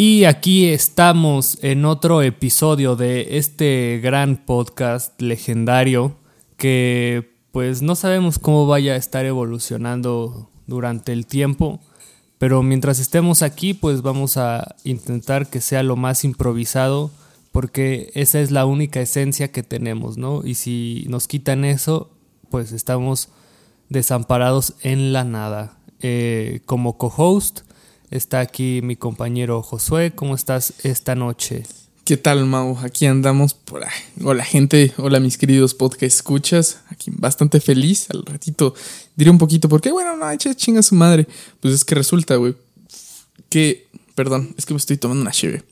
Y aquí estamos en otro episodio de este gran podcast legendario que pues no sabemos cómo vaya a estar evolucionando durante el tiempo, pero mientras estemos aquí pues vamos a intentar que sea lo más improvisado porque esa es la única esencia que tenemos, ¿no? Y si nos quitan eso, pues estamos desamparados en la nada. Eh, como co-host está aquí mi compañero Josué. ¿Cómo estás esta noche? ¿Qué tal, Mau? Aquí andamos por ahí. Hola, gente. Hola, mis queridos podcast escuchas. Aquí bastante feliz. Al ratito diré un poquito porque, bueno, no, echa chinga su madre. Pues es que resulta, güey, que. Perdón, es que me estoy tomando una cheve.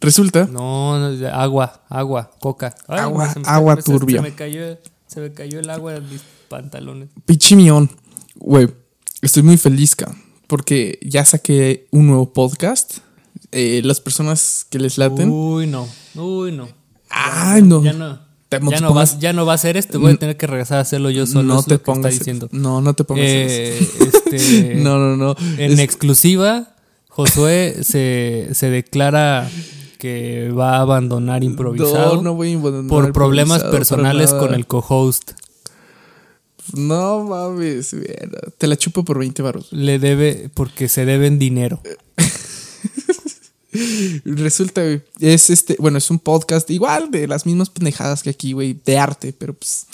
Resulta. No, no agua, agua, coca. agua, agua turbia. Se me, cayó, se me cayó el agua en mis pantalones. Pichimión. Güey, estoy muy feliz, cabrón porque ya saqué un nuevo podcast. Eh, las personas que les laten. Uy, no. Uy, no. Ay, no. Ya no. Ya no, va, ya no, va, a ser este, voy a tener que regresar a hacerlo yo solo. No te pongas. Diciendo. No, no te pongas. Eh, este, no, no, no. En exclusiva, Josué se, se declara que va a abandonar improvisado. No, no voy a abandonar por problemas personales con el co-host. No mames, te la chupo por 20 baros. Le debe, porque se deben dinero. Resulta, es este, bueno, es un podcast igual de las mismas pendejadas que aquí, güey, de arte, pero pues,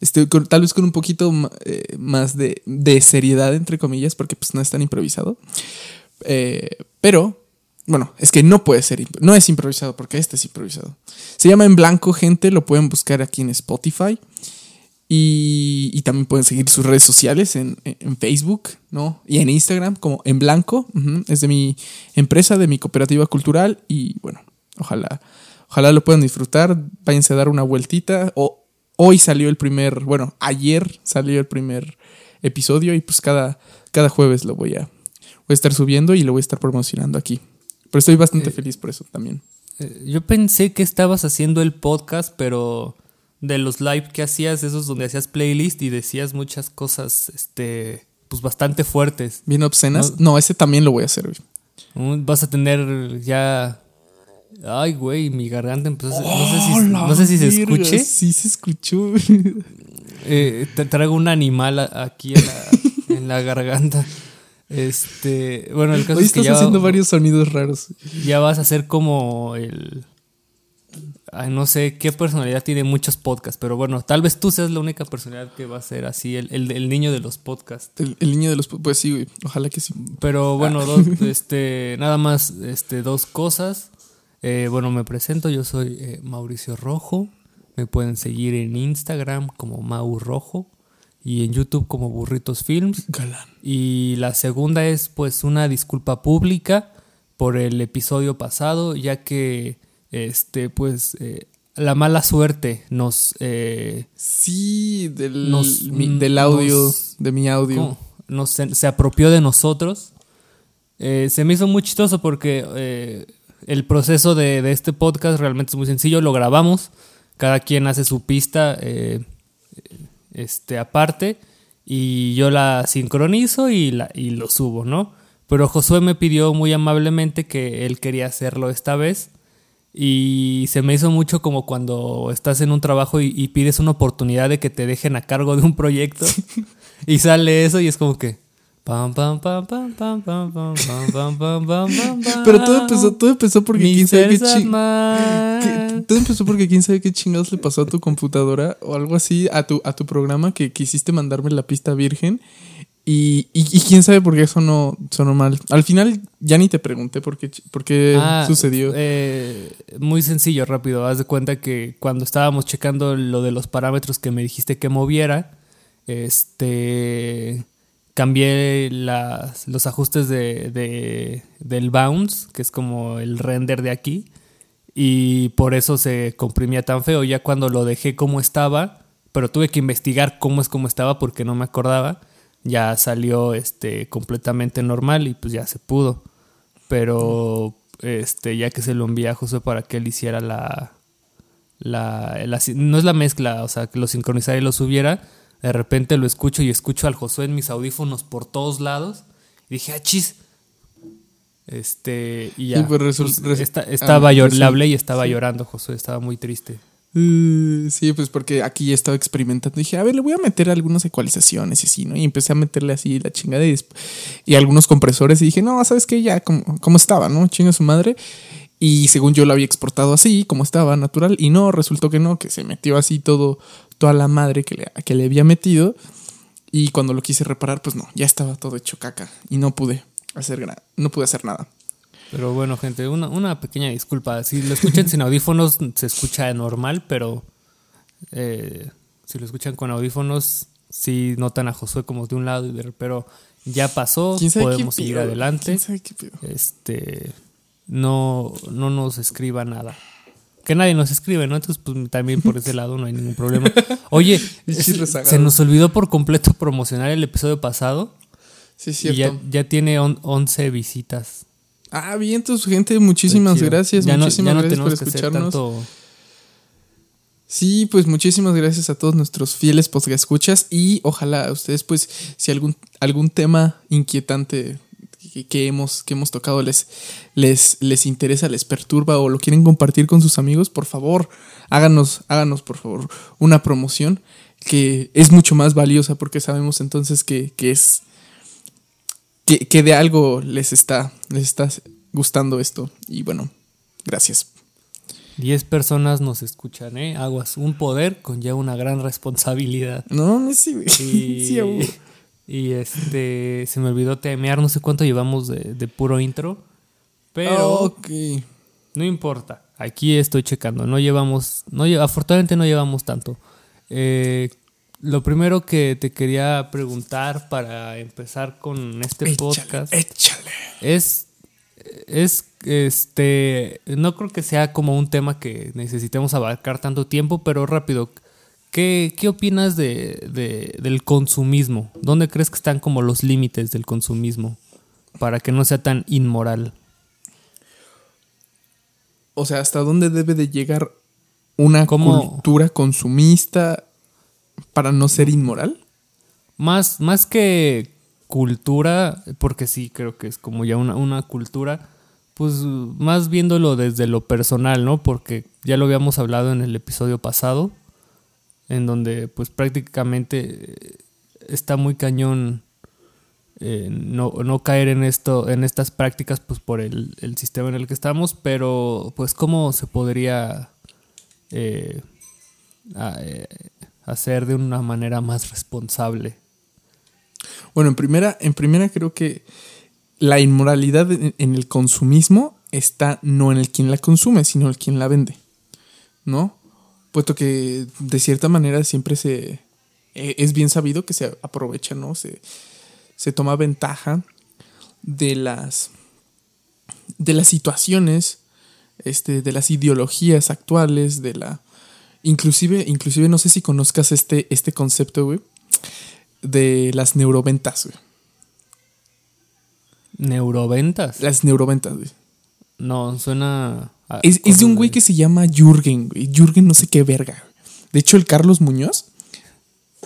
este, tal vez con un poquito eh, más de, de, seriedad, entre comillas, porque pues no es tan improvisado. Eh, pero, bueno, es que no puede ser, no es improvisado, porque este es improvisado. Se llama En Blanco, gente, lo pueden buscar aquí en Spotify. Y, también pueden seguir sus redes sociales en, Facebook, ¿no? Y en Instagram como En Blanco. Es de mi empresa, de mi cooperativa cultural. Y bueno, ojalá, ojalá lo puedan disfrutar. Váyanse a dar una vueltita. O, hoy salió el primer, bueno, ayer salió el primer episodio. Y pues cada, cada jueves lo voy a, voy a estar subiendo y lo voy a estar promocionando aquí. Pero estoy bastante eh, feliz por eso también. Eh, yo pensé que estabas haciendo el podcast, pero de los live que hacías, esos donde hacías playlist y decías muchas cosas, este, pues bastante fuertes. Bien obscenas. No, ese también lo voy a hacer, Vas a tener ya. Ay, güey, mi garganta empezó a... no, sé si, no sé si se escuche. Sí, se escuchó. Eh, te traigo un animal aquí en la, garganta. Este, bueno, el caso Hoy es que estás haciendo varios sonidos raros. Ya vas a hacer como el no sé qué personalidad tiene muchos podcasts, pero bueno, tal vez tú seas la única personalidad que va a ser así, el, niño de los podcasts. El, niño de los pues sí, ojalá que sí. Pero bueno, este, nada más este, dos cosas. Eh, bueno, me presento, yo soy eh, Mauricio Rojo. Me pueden seguir en Instagram como Mau Rojo y en YouTube como Burritos Films. Galán. Y la segunda es pues una disculpa pública por el episodio pasado, ya que este, pues eh, la mala suerte nos... Eh, sí, del, del audio, de mi audio. Nos, se, apropió de nosotros. Eh, se me hizo muy chistoso porque el proceso de, este podcast realmente es muy sencillo. Lo grabamos, cada quien hace su pista este, aparte y yo la sincronizo y, la, y lo subo, ¿no? Pero Josué me pidió muy amablemente que él quería hacerlo esta vez y se me hizo mucho como cuando estás en un trabajo y, pides una oportunidad de que te dejen a cargo de un proyecto y sale eso y es como que Pero todo empezó, todo empezó porque quién sabe qué, todo empezó porque quién sabe qué chingados le pasó a tu computadora o algo así a tu a tu programa que quisiste mandarme la pista virgen y, quién sabe por qué eso no sonó mal. Al final ya ni te pregunté por qué, por qué ah, sucedió. Eh, muy sencillo, rápido. Haz de cuenta que cuando estábamos checando lo de los parámetros que me dijiste que moviera, este cambié las, los ajustes de, del bounce, que es como el render de aquí, y por eso se comprimía tan feo. Ya cuando lo dejé como estaba, pero tuve que investigar cómo es como estaba porque no me acordaba ya salió este completamente normal y pues ya se pudo. Pero este ya que se lo envía a José para que él hiciera la, la, no es la mezcla, o sea, que lo sincronizara y lo subiera, de repente lo escucho y escucho al Josué en mis audífonos por todos lados y dije, "Ah, chis." Este, y ya. Pues Pues, esta- estaba ah, resul- le hablé y estaba sí. llorando, Josué, estaba muy triste. Uh, sí, pues porque aquí estaba experimentando. Dije, a ver, le voy a meter algunas ecualizaciones y así, ¿no? Y empecé a meterle así la chingada y, desp- y algunos compresores. Y dije, no, ¿sabes qué? Ya, como, estaba, ¿no? Chinga su madre. Y según yo lo había exportado así, como estaba, natural. Y no, resultó que no, que se metió así todo, toda la madre que le, que le había metido. Y cuando lo quise reparar, pues no, ya estaba todo hecho caca. Y no pude hacer, no pude hacer nada. Pero bueno, gente, una, una pequeña disculpa. Si lo escuchan sin audífonos, se escucha normal, pero eh, si lo escuchan con audífonos, sí notan a Josué como de un lado, y de- pero ya pasó, ¿Quién sabe qué podemos seguir adelante. Este, no, no nos escriba nada. Que nadie nos escribe, ¿no? Entonces, pues también por ese lado no hay ningún problema. Oye, se, nos olvidó por completo promocionar el episodio pasado. Sí, es Y cierto. ya, ya tiene on- 11 visitas. Ah, bien, tu gente, muchísimas gracias. Ya no- muchísimas no gracias por escucharnos. tanto- Sí, pues muchísimas gracias a todos nuestros fieles escuchas y ojalá a ustedes, pues, si algún, algún tema inquietante que, que hemos, que hemos tocado les, les, les interesa, les perturba o lo quieren compartir con sus amigos, por favor, háganos, háganos, por favor, una promoción que es mucho más valiosa porque sabemos entonces que, que es que, que de algo les está, les está gustando esto. Y bueno, gracias. 10 personas nos escuchan, ¿eh? Aguas. Un poder conlleva una gran responsabilidad. No, sí. Y, Sí, y este, se me olvidó temear, no sé cuánto llevamos de, de puro intro. Pero Ok. no importa. Aquí estoy checando. No llevamos, no afortunadamente no llevamos tanto. Eh, lo primero que te quería preguntar para empezar con este Échale, podcast échale. es es este no creo que sea como un tema que necesitemos abarcar tanto tiempo pero rápido ¿qué, qué opinas de, de- del consumismo? ¿dónde crees que están como los límites del consumismo para que no sea tan inmoral? O sea, ¿hasta dónde debe de llegar una ¿Cómo? cultura consumista para no ser inmoral? Más, más que cultura, porque sí creo que es como ya una, una cultura, pues más viéndolo desde lo personal, ¿no? Porque ya lo habíamos hablado en el episodio pasado, en donde pues prácticamente eh, está muy cañón eh, no, no caer en esto, en estas prácticas, pues por el, el sistema en el que estamos, pero pues cómo se podría eh, eh, hacer de una manera más responsable. Bueno, en primera, en primera creo que la inmoralidad en, el consumismo está no en el quien la consume, sino en el quien la vende. ¿No? Puesto que de cierta manera siempre se. eh, es bien sabido que se aprovecha, ¿no? Se, se toma ventaja de las. de las situaciones. Este, de las ideologías actuales, de la. Inclusive, inclusive no sé si conozcas este, este concepto, güey. De las neuroventas, güey. Neuroventas. Las neuroventas, güey. No, suena. a Es, es de un güey que se llama Jürgen, güey. Jürgen no sé qué verga. De hecho, el Carlos Muñoz,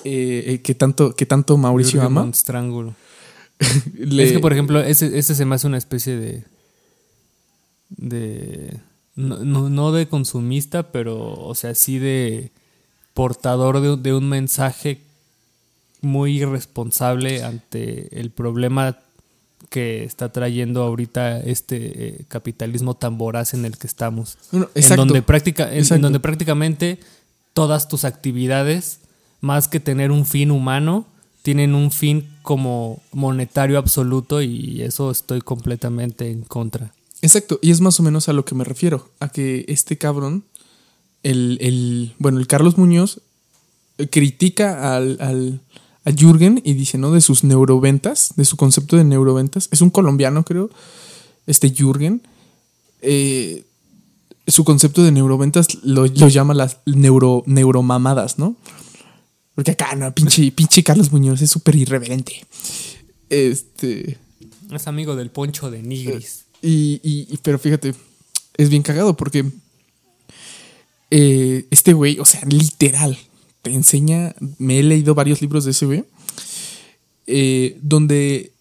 eh, eh, que, tanto, que tanto Mauricio Jürgen ama, le- Es que, por ejemplo, ese, ese se me hace una especie de. de. No, no, no de consumista, pero, o sea, sí de portador de, de un mensaje muy irresponsable ante el problema que está trayendo ahorita este eh, capitalismo tan voraz en el que estamos. Bueno, en donde, práctica, en- donde prácticamente todas tus actividades, más que tener un fin humano, tienen un fin como monetario absoluto y eso estoy completamente en contra. Exacto, y es más o menos a lo que me refiero, a que este cabrón, el, el bueno, el Carlos Muñoz, eh, critica al, al- a Jürgen y dice, ¿no? De sus neuroventas, de su concepto de neuroventas. Es un colombiano, creo, este Jürgen. Eh, su concepto de neuroventas lo, lo llama las neuro, neuromamadas, ¿no? Porque acá, no, pinche, pinche Carlos Muñoz es súper irreverente. Este... Es amigo del poncho de Nigris. Y, y- pero fíjate, es bien cagado porque eh, este güey, o sea, literal, te enseña, me he leído varios libros de ese güey, eh, donde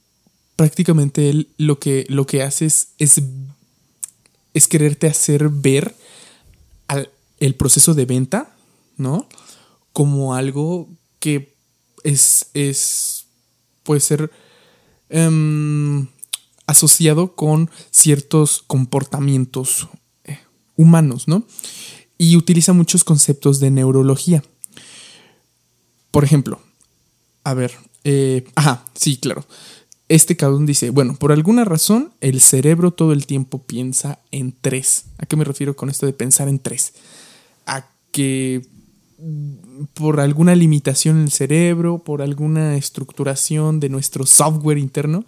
prácticamente él lo que, lo que hace es, es, es quererte hacer ver al, el proceso de venta, ¿no? Como algo que es, es puede ser em, asociado con ciertos comportamientos eh, humanos, ¿no? Y utiliza muchos conceptos de neurología. Por ejemplo, a ver, eh, ajá, sí, claro. Este cabrón dice, bueno, por alguna razón el cerebro todo el tiempo piensa en tres. ¿A qué me refiero con esto de pensar en tres? A que mm, por alguna limitación en el cerebro, por alguna estructuración de nuestro software interno,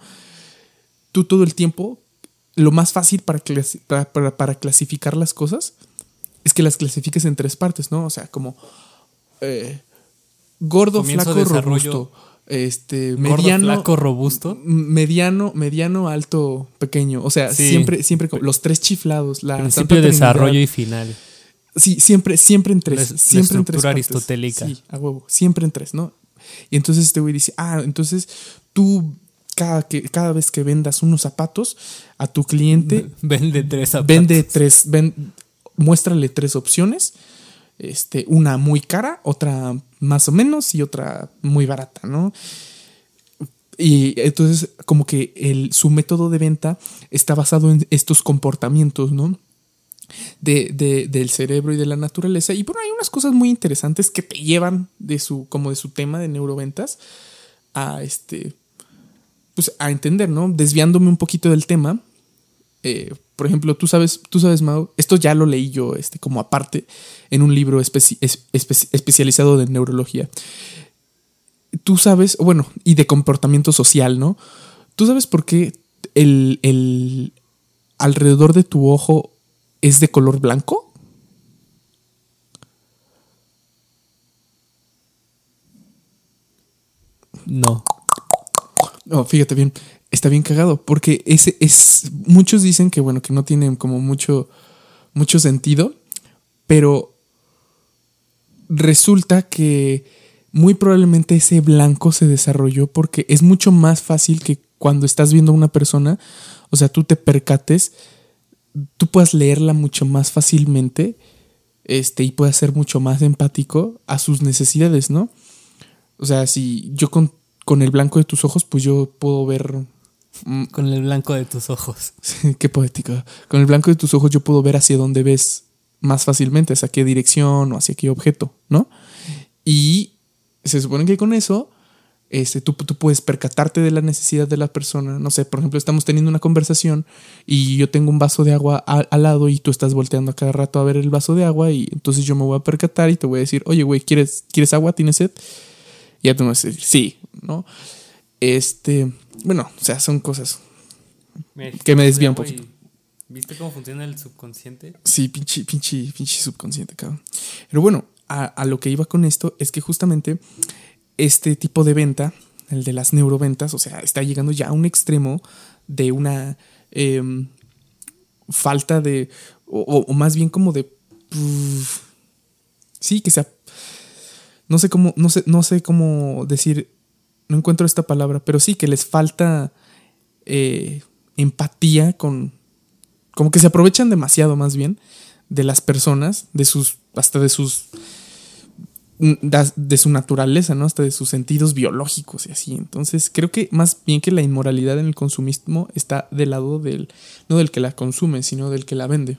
tú todo el tiempo, lo más fácil para, para, clasificar las cosas es que las clasifiques en tres partes, ¿no? O sea, como eh, gordo, flaco, robusto. Este, mediano, flaco, robusto. Mediano, mediano, alto, pequeño. O sea, siempre, siempre los tres chiflados. La Principio de desarrollo y final. Sí, siempre, siempre en tres. siempre en tres. aristotélica. Sí, a huevo. Siempre en tres, ¿no? Y entonces este güey dice, ah, entonces tú cada, que, cada vez que vendas unos zapatos a tu cliente. Vende tres zapatos. Vende tres, muéstrale tres opciones. Este, una muy cara, otra más o menos y otra muy barata, ¿no? Y entonces como que el, su método de venta está basado en estos comportamientos, ¿no? De, del cerebro y de la naturaleza. Y bueno, hay unas cosas muy interesantes que te llevan de su, como de su tema de neuroventas a este, pues a entender, ¿no? Desviándome un poquito del tema. Eh, por ejemplo, tú sabes, tú sabes, Mau, esto ya lo leí yo este, como aparte en un libro especializado de neurología. Tú sabes, bueno, y de comportamiento social, ¿no? ¿Tú sabes por qué el, el alrededor de tu ojo es de color blanco? No. No, fíjate bien, está bien cagado, porque ese es. Muchos dicen que, bueno, que no tienen como mucho, mucho sentido, pero resulta que muy probablemente ese blanco se desarrolló porque es mucho más fácil que cuando estás viendo a una persona, o sea, tú te percates, tú puedas leerla mucho más fácilmente este, y puedas ser mucho más empático a sus necesidades, ¿no? O sea, si yo con con el blanco de tus ojos, pues yo puedo ver. Mm, con el blanco de tus ojos. qué poética. Con el blanco de tus ojos yo puedo ver hacia dónde ves más fácilmente, hacia qué dirección o hacia qué objeto, ¿no? Y se supone que con eso este, tú, tú, puedes percatarte de la necesidad de la persona. No sé, por ejemplo, estamos teniendo una conversación y yo tengo un vaso de agua al lado y tú estás volteando a cada rato a ver el vaso de agua y entonces yo me voy a percatar y te voy a decir, oye, güey, ¿quieres, ¿quieres agua? ¿Tienes sed? Y ya tú me vas a decir, sí, ¿no? Este, bueno, o sea, son cosas que me desvían un poquito. ¿Viste cómo funciona el subconsciente? Sí, pinche, pinche, pinche subconsciente, cabrón. Pero bueno, a, lo que iba con esto es que justamente este tipo de venta, el de las neuroventas, o sea, está llegando ya a un extremo de una em, falta de, o, más bien como de, sí, que sea, no sé cómo, no sé, no sé cómo decir no encuentro esta palabra, pero sí que les falta eh, empatía con, como que se aprovechan demasiado más bien de las personas, de sus, hasta de sus, de su naturaleza, ¿no? Hasta de sus sentidos biológicos y así. Entonces creo que más bien que la inmoralidad en el consumismo está del lado del, no del que la consume, sino del que la vende.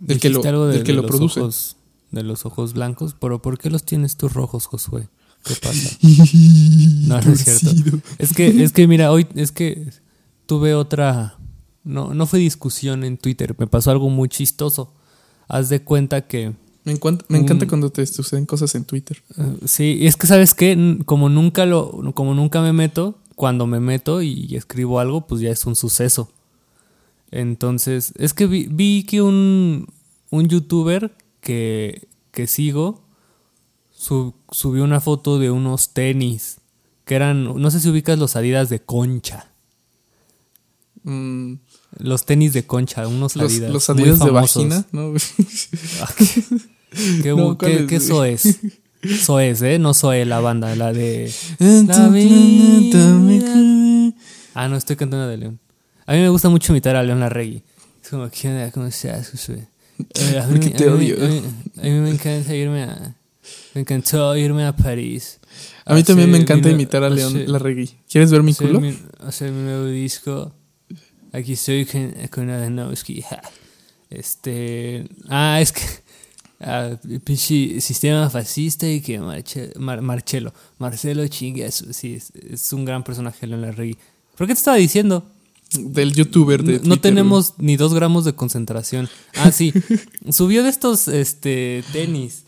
Del que lo, del que lo produce. De los ojos blancos, pero ¿por qué los tienes tú rojos, Josué? ¿Qué pasa? No, no es cierto. Es que, es que, mira, hoy es que tuve otra. No, no fue discusión en Twitter. Me pasó algo muy chistoso. Haz de cuenta que. Me, encanta, me encanta cuando te suceden cosas en Twitter. Uh, sí, es que sabes qué, como nunca lo, como nunca me meto, cuando me meto y escribo algo, pues ya es un suceso. Entonces, es que vi, vi que un, un youtuber que, que sigo subió una foto de unos tenis que eran, no sé si ubicas los Adidas de concha. Mm. Los tenis de concha, unos Adidas. Los Adidas de vagina, ¿no? Ah, ¿Qué, qué, eso es? Eso es, ¿eh? No soy la banda, la de... La Ah, no, estoy cantando de León. A mí me gusta mucho imitar a León Larregui. Es como, ¿qué onda? ¿Cómo estás, Josué? Eh, a mí- Porque te a mí- odio. A mí, a mí me encanta irme a... Me encantó irme a París. A mí también me encanta mi- imitar a León Larregui. ¿Quieres ver mi culo? mi- hacer mi nuevo disco. Aquí estoy con, con Adanowski. Este. Ah, es que. Ah, sistema fascista y que Marche- Mar- Marcelo. Marcelo chingue Sí, es, es un gran personaje, León Larregui. ¿Por qué te estaba diciendo? Del youtuber de No- tenemos ni dos gramos de concentración. Ah, sí. Subió de estos este, tenis.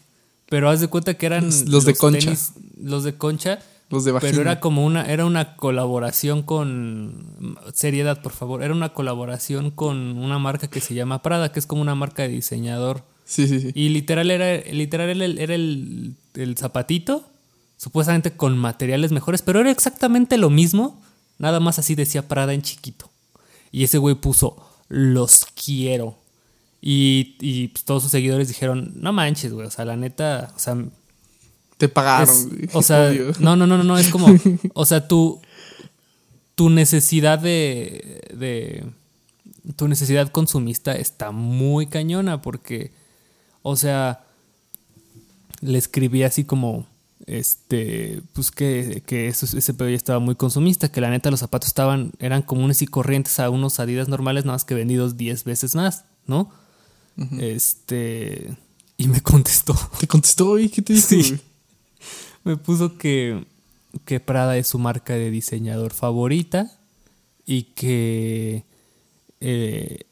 Pero haz de cuenta que eran. Los- los de concha. tenis- los de concha. Los de vagina. Pero era como una, era una colaboración con. Seriedad, por favor. Era una colaboración con una marca que se llama Prada, que es como una marca de diseñador. Sí, sí, sí. Y literal era, literal era, el, era el- el zapatito, supuestamente con materiales mejores, pero era exactamente lo mismo, nada más así decía Prada en chiquito. Y ese güey puso, los quiero. Y, y, pues, todos sus seguidores dijeron, no manches, güey, o sea, la neta, o sea, Te pagaron, es- o sea, Obvio. no, no, no, no, no, es como, o sea, tu, tu necesidad de, de, tu necesidad consumista está muy cañona porque, o sea, le escribí así como, este, pues que, que eso, ese pedo ya estaba muy consumista, que la neta los zapatos estaban, eran comunes y corrientes a unos Adidas normales, nada más que vendidos 10 veces más, ¿no? Este, y me contestó. Te contestó, ¿y qué te dijo, Sí. güey? Me puso que, que Prada es su marca de diseñador favorita y que eh,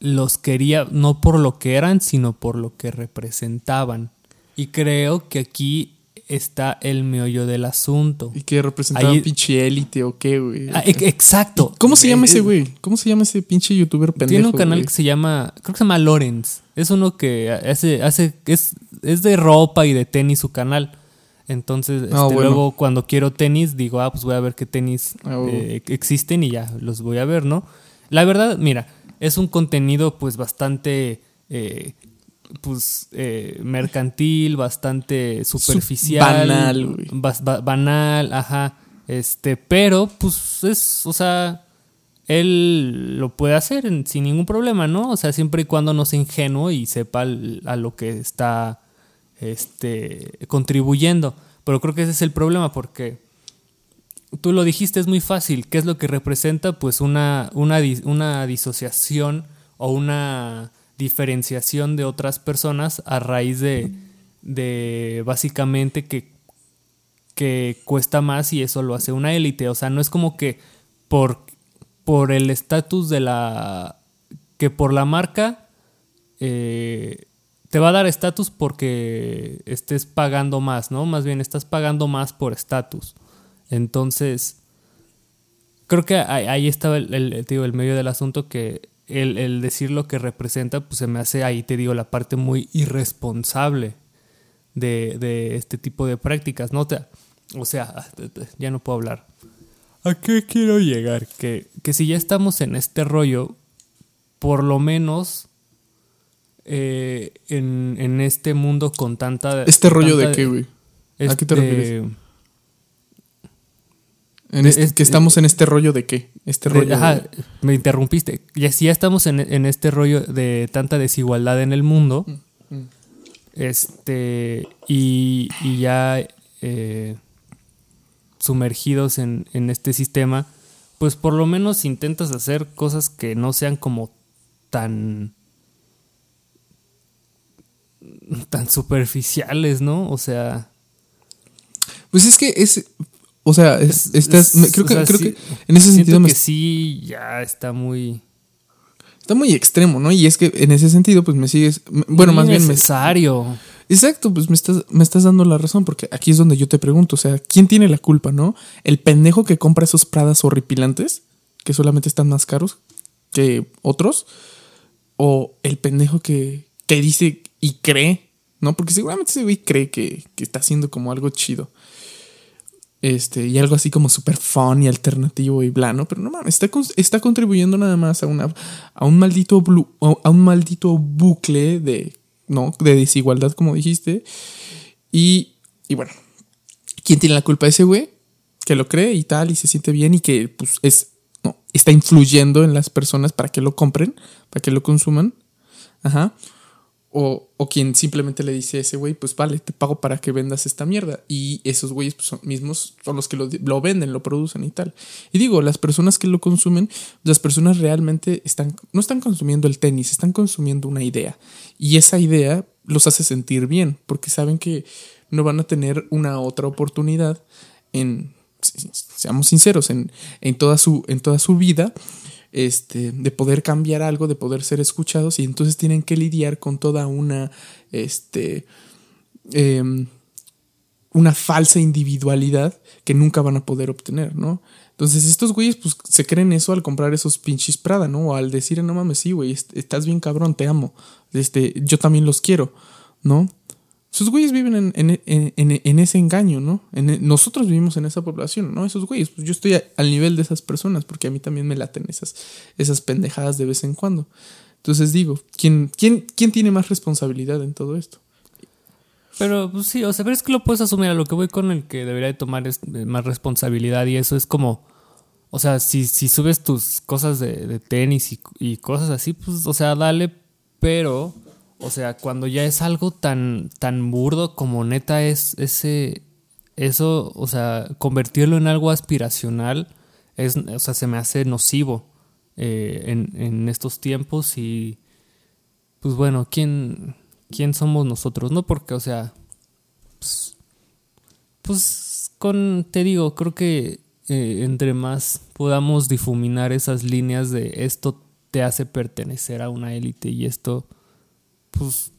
los quería no por lo que eran, sino por lo que representaban. Y creo que aquí está el meollo del asunto. ¿Y que representaba Ahí- pinche élite o qué, güey? Ah, e- exacto. ¿Cómo se llama ese güey? ¿Cómo se llama ese pinche youtuber pendejo? Tiene un canal güey? que se llama, creo que se llama Lorenz. Es uno que hace, hace, es, es de ropa y de tenis su canal. Entonces, Ah, este, bueno. luego cuando quiero tenis, digo, ah, pues voy a ver qué tenis Ah, bueno. eh, existen y ya los voy a ver, ¿no? La verdad, mira, es un contenido pues bastante, eh, pues, eh, mercantil, bastante superficial. banal, güey. ba- banal, ajá. Este, pero, pues, es, o sea, él lo puede hacer en- sin ningún problema, ¿no? O sea, siempre y cuando no sea ingenuo y sepa a lo que está este, contribuyendo. Pero creo que ese es el problema porque tú lo dijiste, es muy fácil. ¿Qué es lo que representa? Pues una, una, dis- una disociación o una diferenciación de otras personas a raíz de, de básicamente que, que cuesta más y eso lo hace una élite. O sea, no es como que por, por el estatus de la... que por la marca eh, te va a dar estatus porque estés pagando más, ¿no? Más bien estás pagando más por estatus. Entonces, creo que ahí, estaba el, el medio del asunto que el, el decir lo que representa, pues se me hace ahí, te digo, la parte muy irresponsable de, de este tipo de prácticas, ¿no? Te- o sea, ya no puedo hablar. ¿A qué quiero llegar? Que, que si ya estamos en este rollo, por lo menos eh, en, en este mundo con tanta... ¿Este rollo de qué, güey? ¿A qué te este, refieres? En este- es- que estamos en este rollo de qué? Este de- rollo. ajá, de- me interrumpiste. Ya, si ya estamos en, en este rollo de tanta desigualdad en el mundo, Mm, este, y, y ya eh, sumergidos en, en este sistema, pues por lo menos intentas hacer cosas que no sean como tan tan superficiales, ¿no? O sea, Pues es que es. O sea, es- Es- estás. es- creo que, sea, creo sí, que en ese sentido me que sí ya está muy está muy extremo, ¿no? Y es que en ese sentido, pues me sigues. Bueno, más bien me. necesario. Exacto, pues me estás, me estás dando la razón, porque aquí es donde yo te pregunto, o sea, ¿quién tiene la culpa, no? ¿El pendejo que compra esos pradas horripilantes, que solamente están más caros que otros? ¿O el pendejo que, que dice y cree, no? Porque seguramente ese güey cree que, que está haciendo como algo chido. Este, y algo así como super fun y alternativo y bla, ¿no? Pero no mames, está, está contribuyendo nada más a, una, a, un maldito blu- a un maldito bucle de, ¿no? De desigualdad, como dijiste. Y, y bueno, ¿quién tiene la culpa? ¿Ese güey? que lo cree y tal, y se siente bien y que pues es, no, está influyendo en las personas para que lo compren, para que lo consuman. Ajá. O, o, quien simplemente le dice a ese güey, pues vale, te pago para que vendas esta mierda. Y esos güeyes pues, son, mismos son los que lo, lo, venden, lo producen y tal. Y digo, las personas que lo consumen, las personas realmente están, no están consumiendo el tenis, están consumiendo una idea. Y esa idea los hace sentir bien, porque saben que no van a tener una otra oportunidad en, seamos sinceros, en, en, toda, su, en toda su vida este, de poder cambiar algo, de poder ser escuchados y entonces tienen que lidiar con toda una, este, em, una falsa individualidad que nunca van a poder obtener, ¿no? Entonces estos güeyes pues se creen eso al comprar esos pinches Prada, ¿no? O al decir, no mames, sí, güey, estás bien cabrón, te amo, este, yo también los quiero, ¿no? Esos güeyes viven en, en, en, en ese engaño, ¿no? nosotros vivimos en esa población, ¿no? Esos güeyes, pues yo estoy al nivel de esas personas porque a mí también me laten esas, esas pendejadas de vez en cuando. Entonces digo, ¿quién, quién, quién tiene más responsabilidad en todo esto? Pero pues sí, o sea, pero es que lo puedes asumir a lo que voy con el que debería de tomar es más responsabilidad y eso es como, o sea, si, si subes tus cosas de, de tenis y, y cosas así, pues, o sea, dale, pero o sea, cuando ya es algo tan, tan burdo como neta es ese, eso, o sea, convertirlo en algo aspiracional, es, o sea, se me hace nocivo eh, en, en, estos tiempos y, pues bueno, ¿quién, ¿quién somos nosotros? No porque, o sea, pues, pues con, te digo, creo que eh, entre más podamos difuminar esas líneas de esto te hace pertenecer a una élite y esto pues,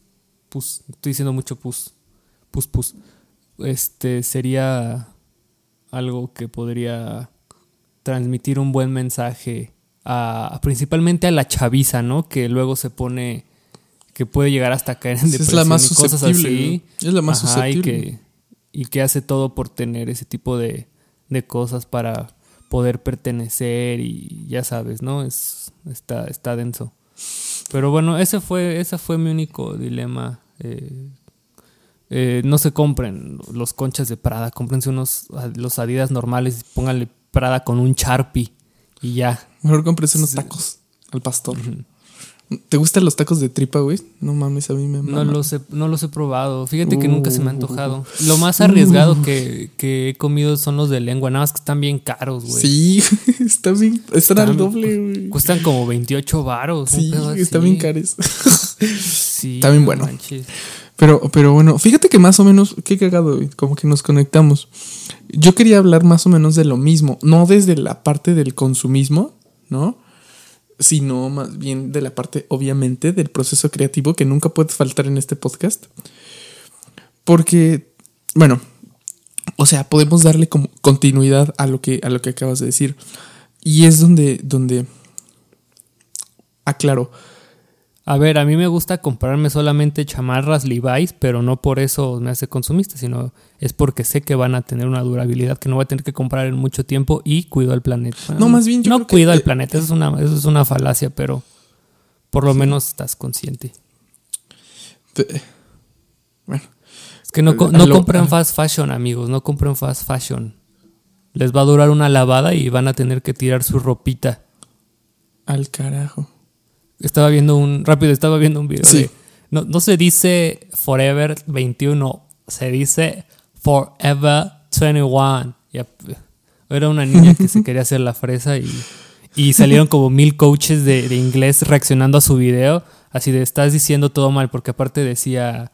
pues, estoy diciendo mucho pues, pues, pues, este sería algo que podría transmitir un buen mensaje a, principalmente a la chaviza, ¿no? Que luego se pone, que puede llegar hasta caer en depresión es la más y cosas así. Es la más susceptible. Y que, y que hace todo por tener ese tipo de, de cosas para poder pertenecer y ya sabes, ¿no? Es, está, está denso. Pero bueno, ese fue, ese fue mi único dilema. Eh, eh, no se compren los conchas de Prada, cómprense unos los Adidas normales pónganle Prada con un Sharpie y ya. Mejor cómprense unos tacos al pastor. ¿Te gustan los tacos de tripa, güey? No mames, a mí me No los he, no los he probado. Fíjate que nunca se me ha uh. antojado. Lo más arriesgado que, que, he comido son los de lengua. Nada más que están bien caros, güey. Sí, están bien. Están, al doble, güey. Cuestan como 28 varos. Sí, están bien caros. sí. Está bien bueno. Pero, pero bueno, fíjate que más o menos, qué cagado, güey. Como que nos conectamos. Yo quería hablar más o menos de lo mismo. No desde la parte del consumismo, ¿no? Sino más bien de la parte, obviamente, del proceso creativo que nunca puede faltar en este podcast. Porque, bueno, o sea, podemos darle como continuidad a lo que, a lo que acabas de decir. Y es donde, donde aclaro. A ver, a mí me gusta comprarme solamente chamarras Levi's, pero no por eso me hace consumista, sino es porque sé que van a tener una durabilidad que no voy a tener que comprar en mucho tiempo y cuido al planeta. No, más bien yo No cuido al planeta, eso es, una, eso es una falacia, pero por lo menos estás consciente. Bueno. Es que no, no compren fast fashion, amigos, no compren fast fashion. Les va a durar una lavada y van a tener que tirar su ropita. Al carajo. Estaba viendo un. Rápido, estaba viendo un video. Sí. no, no se dice Forever 21, se dice Forever 21. Era una niña que se quería hacer la fresa y, y salieron como mil coaches de, de, inglés reaccionando a su video. Así de, estás diciendo todo mal, porque aparte decía,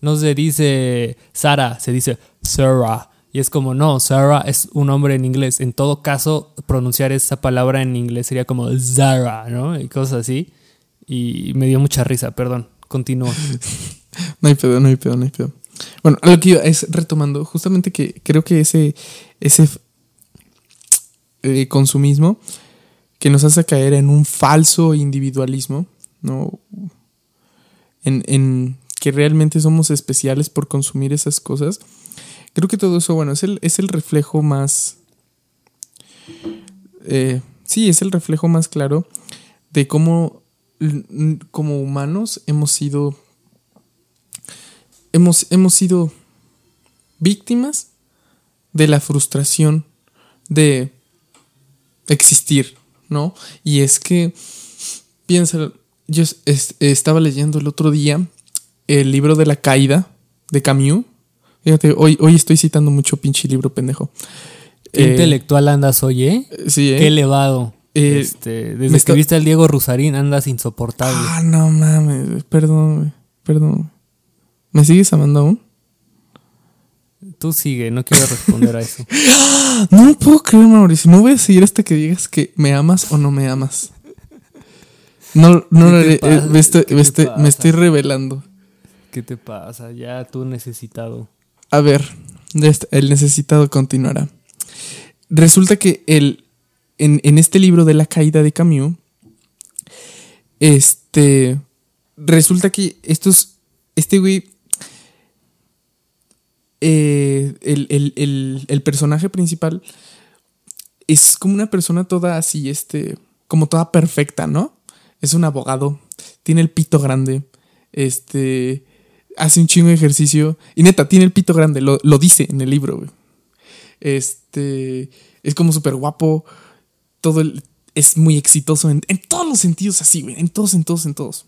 no se dice Sara, se dice Sarah. Y es como, no, Sarah es un hombre en inglés. En todo caso, pronunciar esa palabra en inglés sería como Zara, ¿no? Y cosas así. Y me dio mucha risa, perdón. Continúa. no hay pedo, no hay pedo, no hay pedo. Bueno, lo que iba es retomando, justamente que creo que ese, ese eh, consumismo que nos hace caer en un falso individualismo, ¿no? En, en, que realmente somos especiales por consumir esas cosas. Creo que todo eso, bueno, es el, es el reflejo más... Eh, sí, es el reflejo más claro de cómo como humanos hemos sido hemos, hemos sido víctimas de la frustración de existir, ¿no? Y es que, piensa, yo estaba leyendo el otro día el libro de la caída de Camus. Fíjate, hoy, hoy estoy citando mucho pinche libro pendejo. Qué intelectual andas hoy, ¿eh? Sí, ¿eh? Qué elevado. Eh, este, desde que viste al Diego Rusarín andas insoportable. Ah, no mames, perdón, perdón. ¿Me sigues amando aún? Tú sigue, no quiero responder a eso. no puedo creer, Mauricio. No voy a seguir hasta que digas que me amas o no me amas. No, no, eh, me, estoy, me estoy revelando. ¿Qué te pasa? Ya tú necesitado. A ver, este, el necesitado continuará. Resulta que el, en, este libro de la caída de Camus, este, resulta que estos, este güey, eh, el, personaje principal es como una persona toda así, este, como toda perfecta, ¿no? Es un abogado, tiene el pito grande, este, hace un chingo de ejercicio y neta, tiene el pito grande, lo, lo dice en el libro. Este, es como súper guapo, todo es muy exitoso en, todos los sentidos así, güey, en todos, en todos, en todos.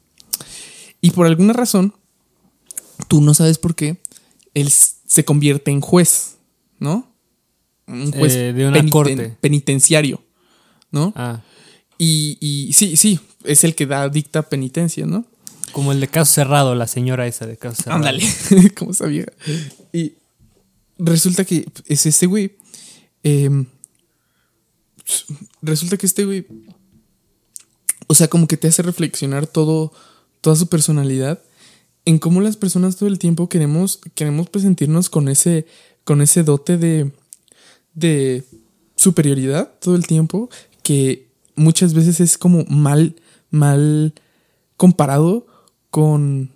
Y por alguna razón, tú no sabes por qué, él se convierte en juez, ¿no? Un juez eh, de una corte. penitenciario, ¿no? Ah. Y, y, sí, sí, es el que da, dicta penitencia, ¿no? Como el de caso cerrado, la señora esa de caso cerrado. Ándale, como sabía. Y resulta que es este güey. Eh, resulta que este güey, o sea, como que te hace reflexionar todo, toda su personalidad en cómo las personas todo el tiempo queremos, queremos presentirnos con ese, con ese dote de, de superioridad todo el tiempo que muchas veces es como mal, mal comparado con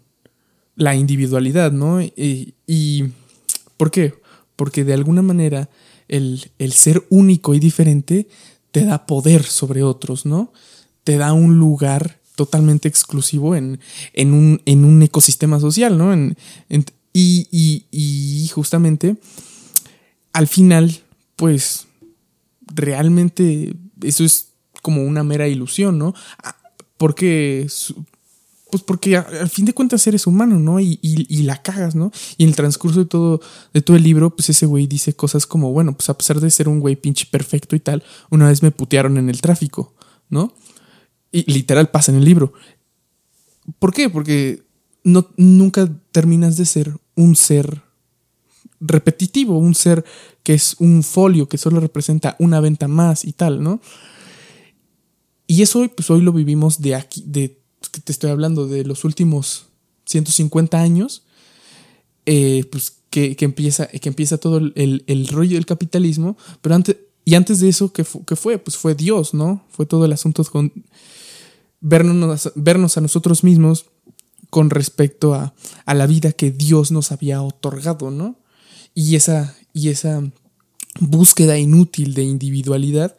la individualidad, ¿no? Y ¿por qué? Porque de alguna manera el, ser único y diferente te da poder sobre otros, ¿no? Te da un lugar totalmente exclusivo en, en, un, en un, ecosistema social, ¿no? y, y, justamente al final, pues realmente eso es como una mera ilusión, ¿no? Ah, porque pues porque al fin de cuentas eres humano, ¿no? Y, la cagas, ¿no? Y en el transcurso de todo, de todo el libro, pues ese güey dice cosas como, bueno, pues a pesar de ser un güey pinche perfecto y tal, una vez me putearon en el tráfico, ¿no? Y literal pasa en el libro. ¿Por qué? Porque no, nunca terminas de ser un ser repetitivo, un ser que es un folio que solo representa una venta más y tal, ¿no? Y eso pues hoy lo vivimos de aquí, de que te estoy hablando de los últimos 150 años, eh, pues que, empieza, que empieza todo el, rollo del capitalismo, pero antes, y antes de eso, ¿qué, fue? Pues fue Dios, ¿no? Fue todo el asunto con vernos, vernos a nosotros mismos con respecto a, a, la vida que Dios nos había otorgado, ¿no? Y esa, y esa búsqueda inútil de individualidad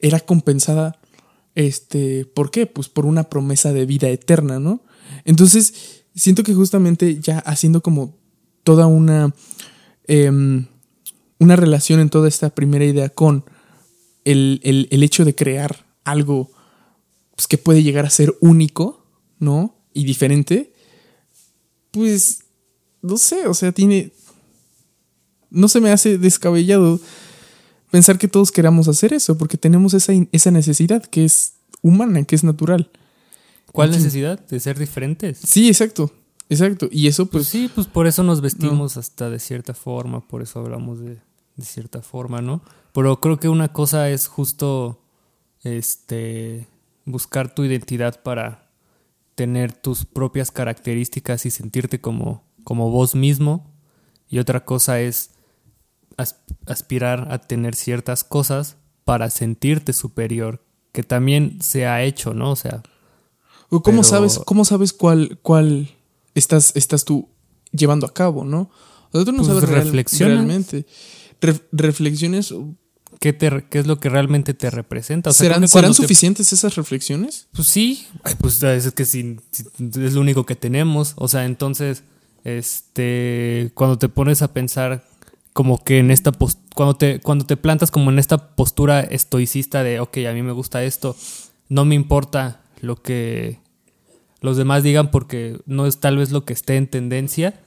era compensada este, ¿por qué? Pues por una promesa de vida eterna, ¿no? Entonces, siento que justamente ya haciendo como toda una, em, una relación en toda esta primera idea con el, hecho de crear algo pues, que puede llegar a ser único, ¿no? Y diferente, pues, no sé, o sea, tiene... No se me hace descabellado pensar que todos queramos hacer eso, porque tenemos esa, esa necesidad que es humana, que es natural. ¿Cuál necesidad? ¿De ser diferentes? Sí, exacto. Exacto. Y eso pues... pues sí, pues por eso nos vestimos hasta de cierta forma, por eso hablamos de, de, cierta forma, ¿no? Pero creo que una cosa es justo este buscar tu identidad para tener tus propias características y sentirte como, como vos mismo. Y otra cosa es aspirar a tener ciertas cosas para sentirte superior, que también se ha hecho, ¿no? O sea. ¿Cómo sabes, cómo sabes cuál, cuál estás, estás tú llevando a cabo, no? O sea, tú no pues sabes realmente. reflexiones. ¿Qué, te, ¿Qué, es lo que realmente te representa? ¿Serán, ¿serán suficientes esas reflexiones? Pues sí. pues es que si, es lo único que tenemos. O sea, entonces, este, cuando te pones a pensar como que en esta cuando te cuando te plantas como en esta postura estoicista de ok a mí me gusta esto no me importa lo que los demás digan porque no es tal vez lo que esté en tendencia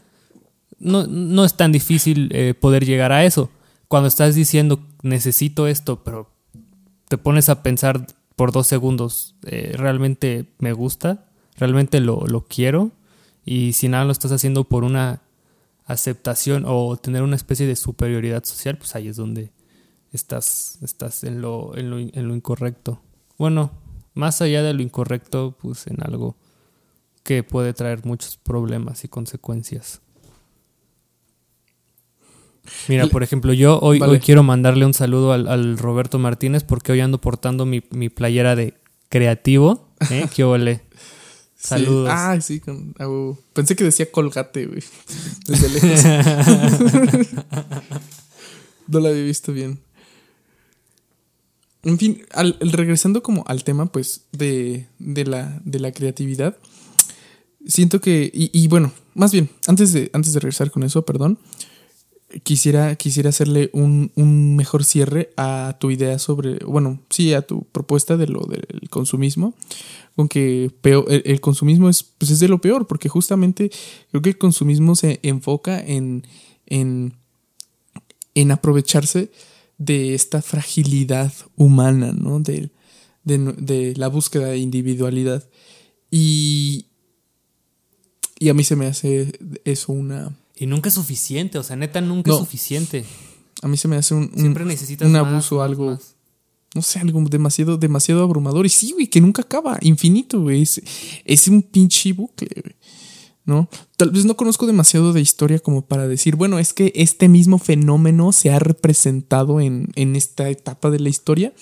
no, no es tan difícil eh, poder llegar a eso. Cuando estás diciendo necesito esto pero te pones a pensar por dos segundos eh, realmente me gusta realmente lo, lo quiero y si nada lo estás haciendo por una aceptación o tener una especie de superioridad social, pues ahí es donde estás, estás en, lo, en, lo, en lo incorrecto. Bueno, más allá de lo incorrecto, pues en algo que puede traer muchos problemas y consecuencias. Mira, por ejemplo, yo hoy, hoy quiero mandarle un saludo al, Roberto Martínez porque hoy ando portando mi, mi playera de creativo. ¿eh? ¿Qué ole? Saludos. Ah, sí, con, pensé que decía colgate, güey. Desde lejos. no la había visto bien. En fin, al, regresando como al tema, pues, de, de, la, de la creatividad, siento que, y, y, bueno, más bien, antes de, antes de regresar con eso, perdón, quisiera, quisiera hacerle un, un, mejor cierre a tu idea sobre, bueno, sí, a tu propuesta de lo del consumismo, con que el, consumismo es, pues es de lo peor, porque justamente creo que el consumismo se enfoca en, en, en aprovecharse de esta fragilidad humana, ¿no? De, de, de la búsqueda de individualidad. Y, y a mí se me hace eso una y nunca es suficiente, o sea, neta, nunca es suficiente. A mí se me hace un, Siempre necesitas un abuso, algo, no sé, algo demasiado, demasiado abrumador. Y sí, güey, que nunca acaba, infinito, güey. Es, un pinche bucle, güey. ¿No? Tal vez no conozco demasiado de historia como para decir, bueno, es que este mismo fenómeno se ha representado en, esta etapa de la historia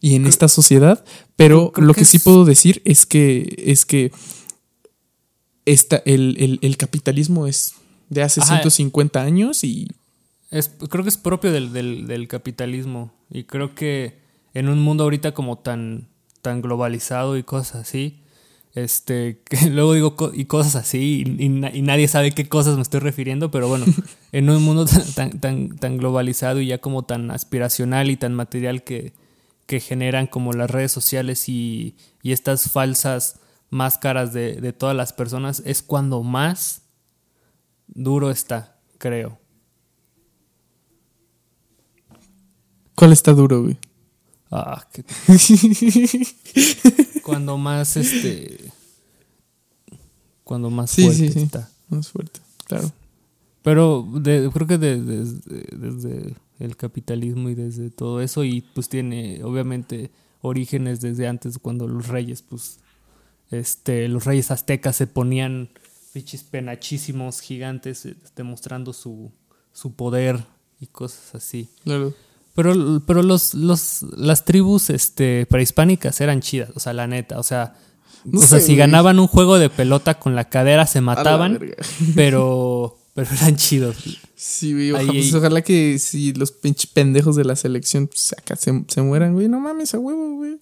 y en esta sociedad, pero lo que, sí puedo decir es que es que esta, el, el capitalismo es de hace 150 años y... Es, creo que es propio del, capitalismo y creo que en un mundo ahorita como tan, tan globalizado y cosas así, este, que luego digo y cosas así y, nadie sabe qué cosas me estoy refiriendo, pero bueno, en un mundo tan, tan, tan, globalizado y ya como tan aspiracional y tan material que, que generan como las redes sociales y, y estas falsas máscaras de, de todas las personas, es cuando más duro está, creo. ¿Cuál está duro, güey? Ah, qué... cuando más este cuando más fuerte está. Más fuerte, claro. Pero creo que desde el capitalismo y desde todo eso y pues tiene obviamente orígenes desde antes cuando los reyes pues este los reyes aztecas se ponían Fichis penachísimos, gigantes, eh, demostrando su, su poder y cosas así. Claro. Pero, pero los, los, las tribus este, prehispánicas eran chidas, o sea, la neta, o sea, o sea si ganaban un juego de pelota con la cadera se mataban, pero, pero eran chidos. Sí, güey, pues, ojalá, que si los pinches pendejos de la selección pues, acá se, se mueran, güey, no mames a huevo, güey.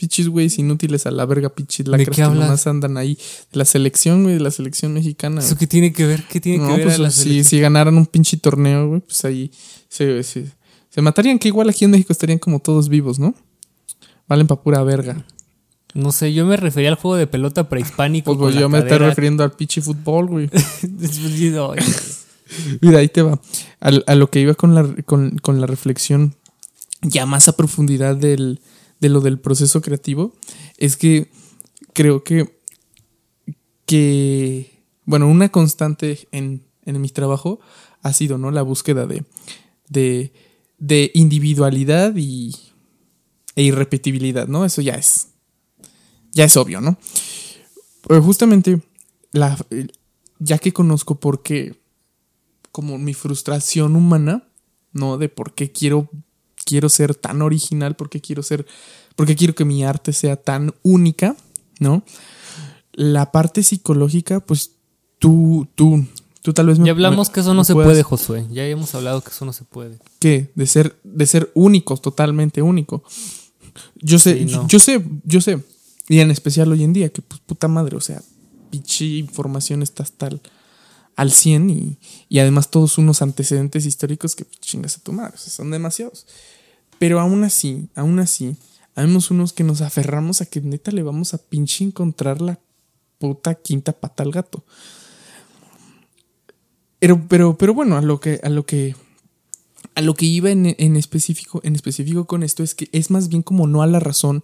Pichis, güey, inútiles a la verga, pichis lacras que nomás andan ahí. De la selección, güey, de la selección mexicana. ¿Eso qué tiene que ver? ¿Qué tiene que ver pues, a la si, si, ganaran un pinche torneo, güey, pues ahí se, se, matarían, que igual aquí en México estarían como todos vivos, ¿no? Valen pa' pura verga. No sé, yo me refería al juego de pelota prehispánico. Pues, yo me estoy refiriendo al pinche fútbol, güey. Mira, ahí te va. A, a, lo que iba con la, con, con la reflexión ya más a profundidad del, de lo del proceso creativo es que creo que, que bueno, una constante en, en mi trabajo ha sido, ¿no? La búsqueda de, de, de individualidad y, e irrepetibilidad, ¿no? Eso ya es, ya es obvio, ¿no? Pero justamente, la, ya que conozco por qué, como mi frustración humana, ¿no? De por qué quiero quiero ser tan original, porque quiero ser, porque quiero que mi arte sea tan única, ¿no? La parte psicológica, pues tú, tú, tú tal vez me. Ya hablamos que eso no se puede, Josué. Ya hemos hablado que eso no se puede. ¿Qué? De ser, de ser únicos, totalmente único. Yo sé, yo sé, yo sé. Y en especial hoy en día, que pues puta madre, o sea, pinche información está tal al 100 y, y además todos unos antecedentes históricos que chingas a tu madre, o sea, son demasiados. Pero aún así, aún así, habemos unos que nos aferramos a que neta le vamos a pinche encontrar la puta quinta pata al gato. Pero, pero, pero bueno, a lo que, a lo que, a lo que iba en, en específico, en específico con esto es que es más bien como no a la razón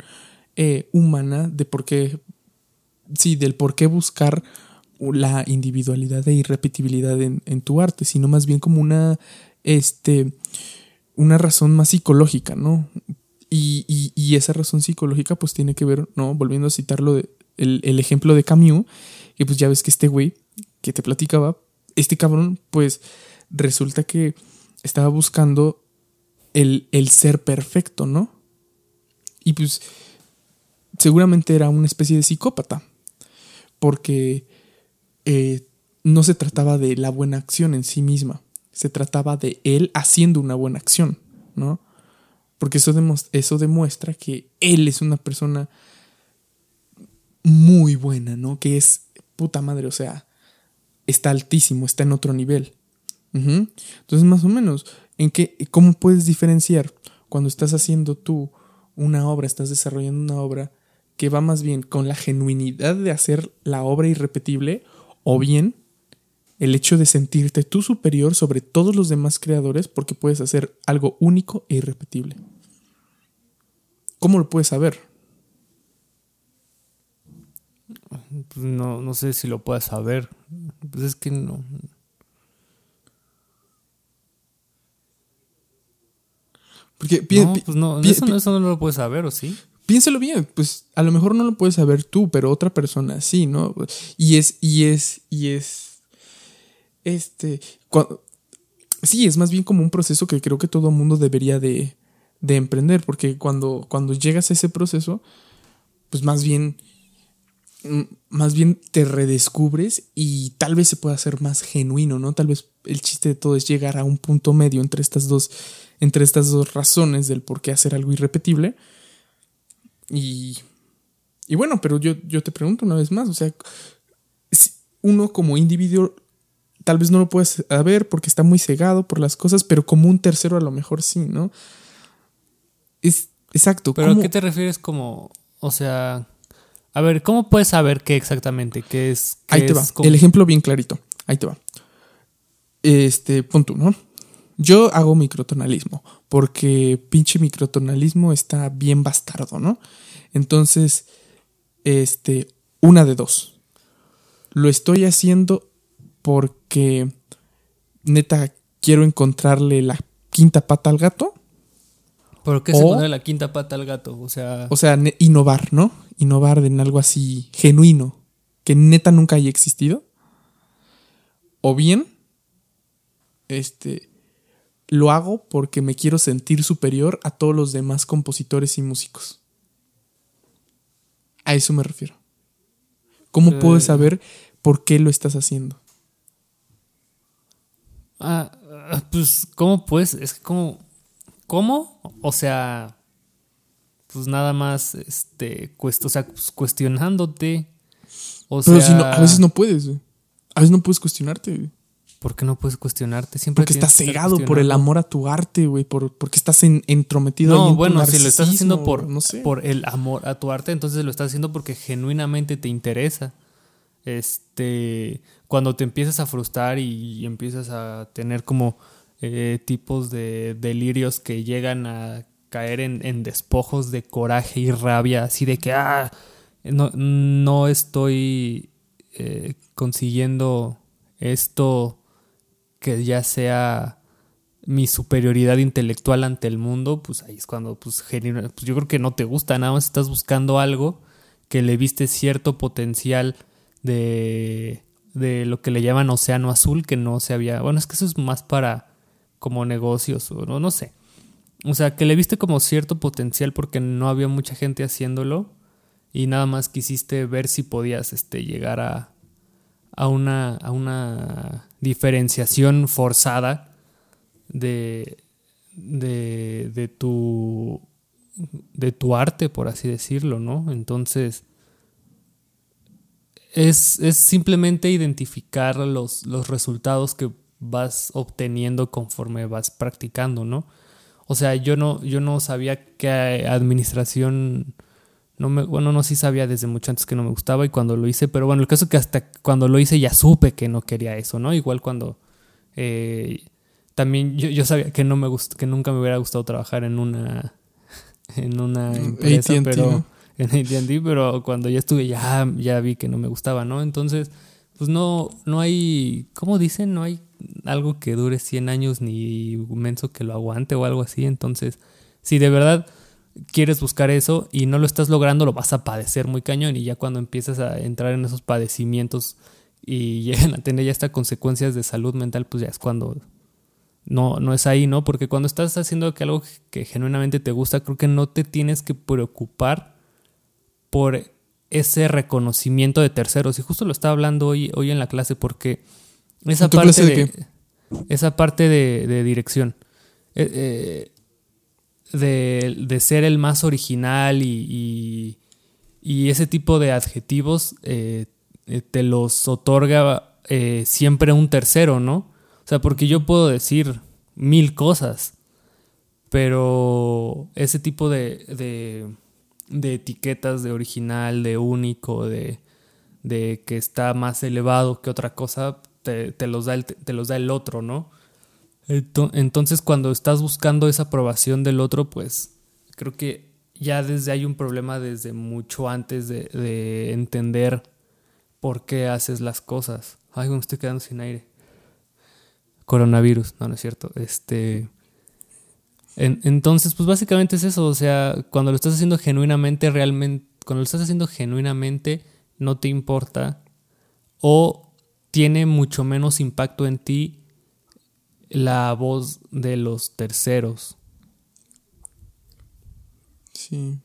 eh, humana de por qué, sí, del por qué buscar la individualidad e irrepetibilidad en, en, tu arte, sino más bien como una, este, una razón más psicológica, ¿no? Y, esa razón psicológica pues tiene que ver, ¿no? Volviendo a citarlo, de, el, ejemplo de Camus, que pues ya ves que este güey que te platicaba, este cabrón pues resulta que estaba buscando el, el ser perfecto, ¿no? Y pues seguramente era una especie de psicópata, porque eh, no se trataba de la buena acción en sí misma, se trataba de él haciendo una buena acción, ¿no? Porque eso, eso demuestra que él es una persona muy buena, ¿no? Que es puta madre, o sea, está altísimo, está en otro nivel. Entonces, más o menos, ¿en qué, ¿cómo puedes diferenciar cuando estás haciendo tú una obra, estás desarrollando una obra que va más bien con la genuinidad de hacer la obra irrepetible o bien el hecho de sentirte tú superior sobre todos los demás creadores porque puedes hacer algo único e irrepetible. ¿Cómo lo puedes saber? Pues no, no sé si lo puedas saber. Pues es que no. Porque no, pues no, eso, no, eso no lo puedes saber, ¿o sí? piénsalo bien, pues a lo mejor no lo puedes saber tú, pero otra persona sí, ¿no? Y es, y es, y es, este, cuando, sí, es más bien como un proceso que creo que todo mundo debería de, de emprender, porque cuando, cuando llegas a ese proceso, pues más bien, más bien te redescubres y tal vez se pueda hacer más genuino, ¿no? Tal vez el chiste de todo es llegar a un punto medio entre estas dos, entre estas dos razones del por qué hacer algo irrepetible y, y bueno, pero yo, yo te pregunto una vez más, o sea, uno como individuo tal vez no lo puedes saber porque está muy cegado por las cosas, pero como un tercero a lo mejor sí, ¿no? Es exacto. ¿Pero ¿cómo? a qué te refieres como, o sea, a ver, ¿cómo puedes saber qué exactamente? ¿Qué es? Qué Ahí te es va. El ejemplo bien clarito. Ahí te va. Este, punto, ¿no? Yo hago microtonalismo porque pinche microtonalismo está bien bastardo, ¿no? Entonces, este, una de dos. Lo estoy haciendo porque neta quiero encontrarle la quinta pata al gato. ¿Pero qué se pone la quinta pata al gato? O sea. O sea, innovar, ¿no? Innovar en algo así genuino, que neta nunca haya existido. O bien, este, lo hago porque me quiero sentir superior a todos los demás compositores y músicos. A eso me refiero. ¿Cómo eh, puedes saber por qué lo estás haciendo? Ah, pues, ¿cómo puedes? Es que, ¿cómo? ¿Cómo? O sea, pues nada más, este, cuest o sea, pues cuestionándote. O Pero sea, si no, a veces no puedes, güey. A veces no puedes cuestionarte, güey. ¿Por qué no puedes cuestionarte? Siempre porque estás cegado por el amor a tu arte, güey. Por, porque estás en, entrometido no, en bueno, si lo estás haciendo por, no sé. por el amor a tu arte, entonces lo estás haciendo porque genuinamente te interesa. Este, cuando te empiezas a frustrar y, empiezas a tener como eh, tipos de delirios que llegan a caer en, en, despojos de coraje y rabia, así de que, ah, no, no estoy eh, consiguiendo esto que ya sea mi superioridad intelectual ante el mundo, pues ahí es cuando, pues, pues, yo creo que no te gusta, nada más estás buscando algo que le viste cierto potencial de, de lo que le llaman océano azul, que no se había, bueno, es que eso es más para como negocios o no, no sé. O sea, que le viste como cierto potencial porque no había mucha gente haciéndolo y nada más quisiste ver si podías este, llegar a, a una, a una diferenciación forzada de, de, de, tu, de tu arte, por así decirlo, ¿no? Entonces, es, es simplemente identificar los, los resultados que vas obteniendo conforme vas practicando, ¿no? O sea, yo no, yo no sabía que administración no me, bueno, no sí sabía desde mucho antes que no me gustaba y cuando lo hice, pero bueno, el caso es que hasta cuando lo hice ya supe que no quería eso, ¿no? Igual cuando eh, también yo, yo, sabía que no me gust, que nunca me hubiera gustado trabajar en una en una empresa, pero en AT&T, pero cuando ya estuve ya ya vi que no me gustaba, ¿no? Entonces, pues no no hay, ¿cómo dicen? No hay algo que dure 100 años ni menso que lo aguante o algo así, entonces, si de verdad quieres buscar eso y no lo estás logrando, lo vas a padecer muy cañón y ya cuando empiezas a entrar en esos padecimientos y llegan a tener ya estas consecuencias de salud mental, pues ya es cuando no, no es ahí, ¿no? Porque cuando estás haciendo algo que genuinamente te gusta, creo que no te tienes que preocupar por ese reconocimiento de terceros. Y justo lo estaba hablando hoy, hoy en la clase porque esa parte de, esa parte de, dirección. Eh, eh, de, ser el más original y, y, ese tipo de adjetivos eh, te los otorga siempre un tercero, ¿no? O sea, porque yo puedo decir mil cosas, pero ese tipo de, de, de etiquetas de original, de único, de, de, que está más elevado que otra cosa, te, te los da el, te los da el otro, ¿no? Entonces cuando estás buscando esa aprobación del otro, pues creo que ya desde hay un problema desde mucho antes de, entender por qué haces las cosas. Ay, me estoy quedando sin aire. Coronavirus, no, no es cierto. Este. Entonces, pues básicamente es eso. O sea, cuando lo estás haciendo genuinamente, realmente. Cuando lo estás haciendo genuinamente, no te importa. O tiene mucho menos impacto en ti la voz de los terceros. Sí.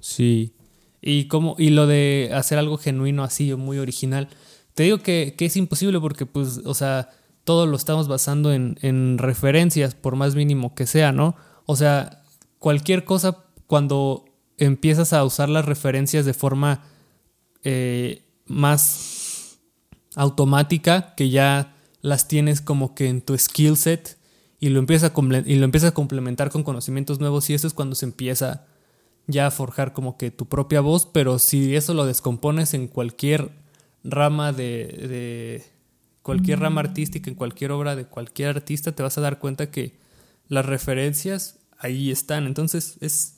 Sí. Y como, y lo de hacer algo genuino así, muy original. Te digo que, es imposible porque, pues, o sea, todo lo estamos basando en, en referencias, por más mínimo que sea, ¿no? O sea, cualquier cosa cuando empiezas a usar las referencias de forma eh, más automática, que ya las tienes como que en tu skill set y lo empiezas a, y lo empiezas a complementar con conocimientos nuevos y eso es cuando se empieza ya a forjar como que tu propia voz, pero si eso lo descompones en cualquier rama de, de cualquier rama artística, en cualquier obra de cualquier artista, te vas a dar cuenta que las referencias ahí están. Entonces es,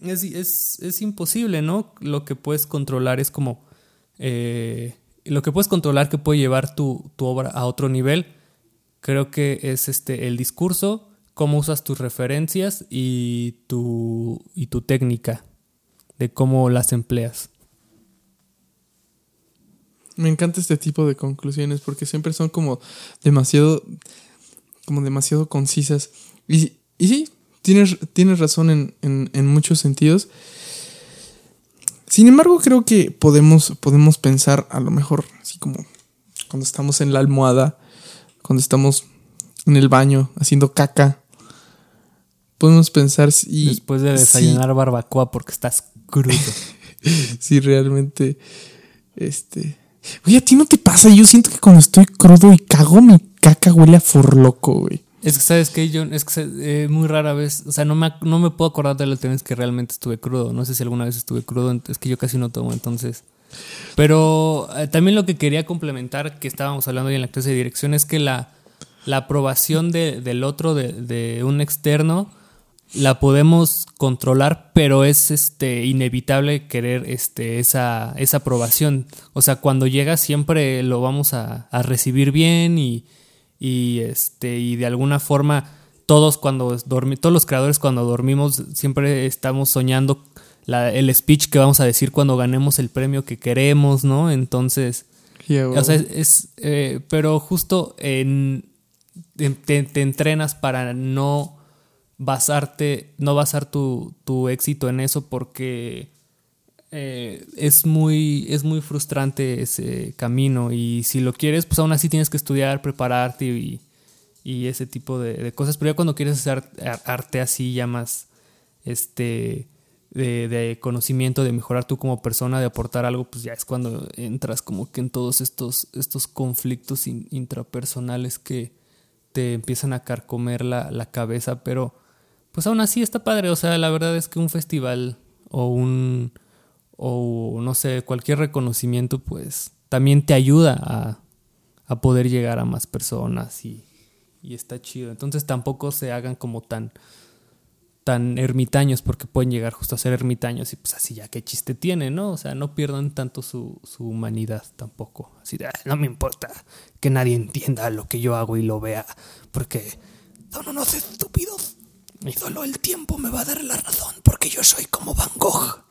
es, es, es imposible, ¿no? Lo que puedes controlar es como eh, lo que puedes controlar que puede llevar tu, obra a otro nivel, creo que es este, el discurso, cómo usas tus referencias y tu, y tu técnica de cómo las empleas. Me encanta este tipo de conclusiones porque siempre son como demasiado, como demasiado concisas. Y, y sí, tienes, tienes razón en, en, en muchos sentidos. Sin embargo, creo que podemos, podemos pensar a lo mejor, así como cuando estamos en la almohada, cuando estamos en el baño haciendo caca, podemos pensar si... Después de desayunar barbacoa porque estás crudo. si realmente, este... Oye, a ti no te pasa, yo siento que cuando estoy crudo y cago, mi caca huele a forloco, güey. Es que, ¿sabes qué, John? Es que eh, muy rara vez, o sea, no me, no me puedo acordar de las veces que realmente estuve crudo. No sé si alguna vez estuve crudo, es que yo casi no tomo, entonces. Pero eh, también lo que quería complementar, que estábamos hablando hoy en la clase de dirección, es que la, la aprobación de, del otro, de, de, un externo, la podemos controlar, pero es este inevitable querer este, esa, esa aprobación. O sea, cuando llega siempre lo vamos a, a recibir bien y y este y de alguna forma todos cuando dormi todos los creadores cuando dormimos siempre estamos soñando la, el speech que vamos a decir cuando ganemos el premio que queremos, ¿no? Entonces, o sea, es, eh, pero justo en, te, te, entrenas para no basarte, no basar tu, tu éxito en eso porque eh, es, muy, es muy frustrante ese camino y si lo quieres, pues aún así tienes que estudiar, prepararte y, y ese tipo de, cosas. Pero ya cuando quieres hacer arte así ya más, este, de, conocimiento, de mejorar tú como persona, de aportar algo, pues ya es cuando entras como que en todos estos, estos conflictos intrapersonales que te empiezan a carcomer la, la cabeza, pero pues aún así está padre, o sea, la verdad es que un festival o un, o no sé, cualquier reconocimiento, pues también te ayuda a, a poder llegar a más personas y, y está chido. Entonces tampoco se hagan como tan tan ermitaños porque pueden llegar justo a ser ermitaños y pues así ya qué chiste tiene, ¿no? O sea, no pierdan tanto su, su humanidad tampoco. Así de, no me importa que nadie entienda lo que yo hago y lo vea, porque son unos estúpidos y solo el tiempo me va a dar la razón porque yo soy como Van Gogh.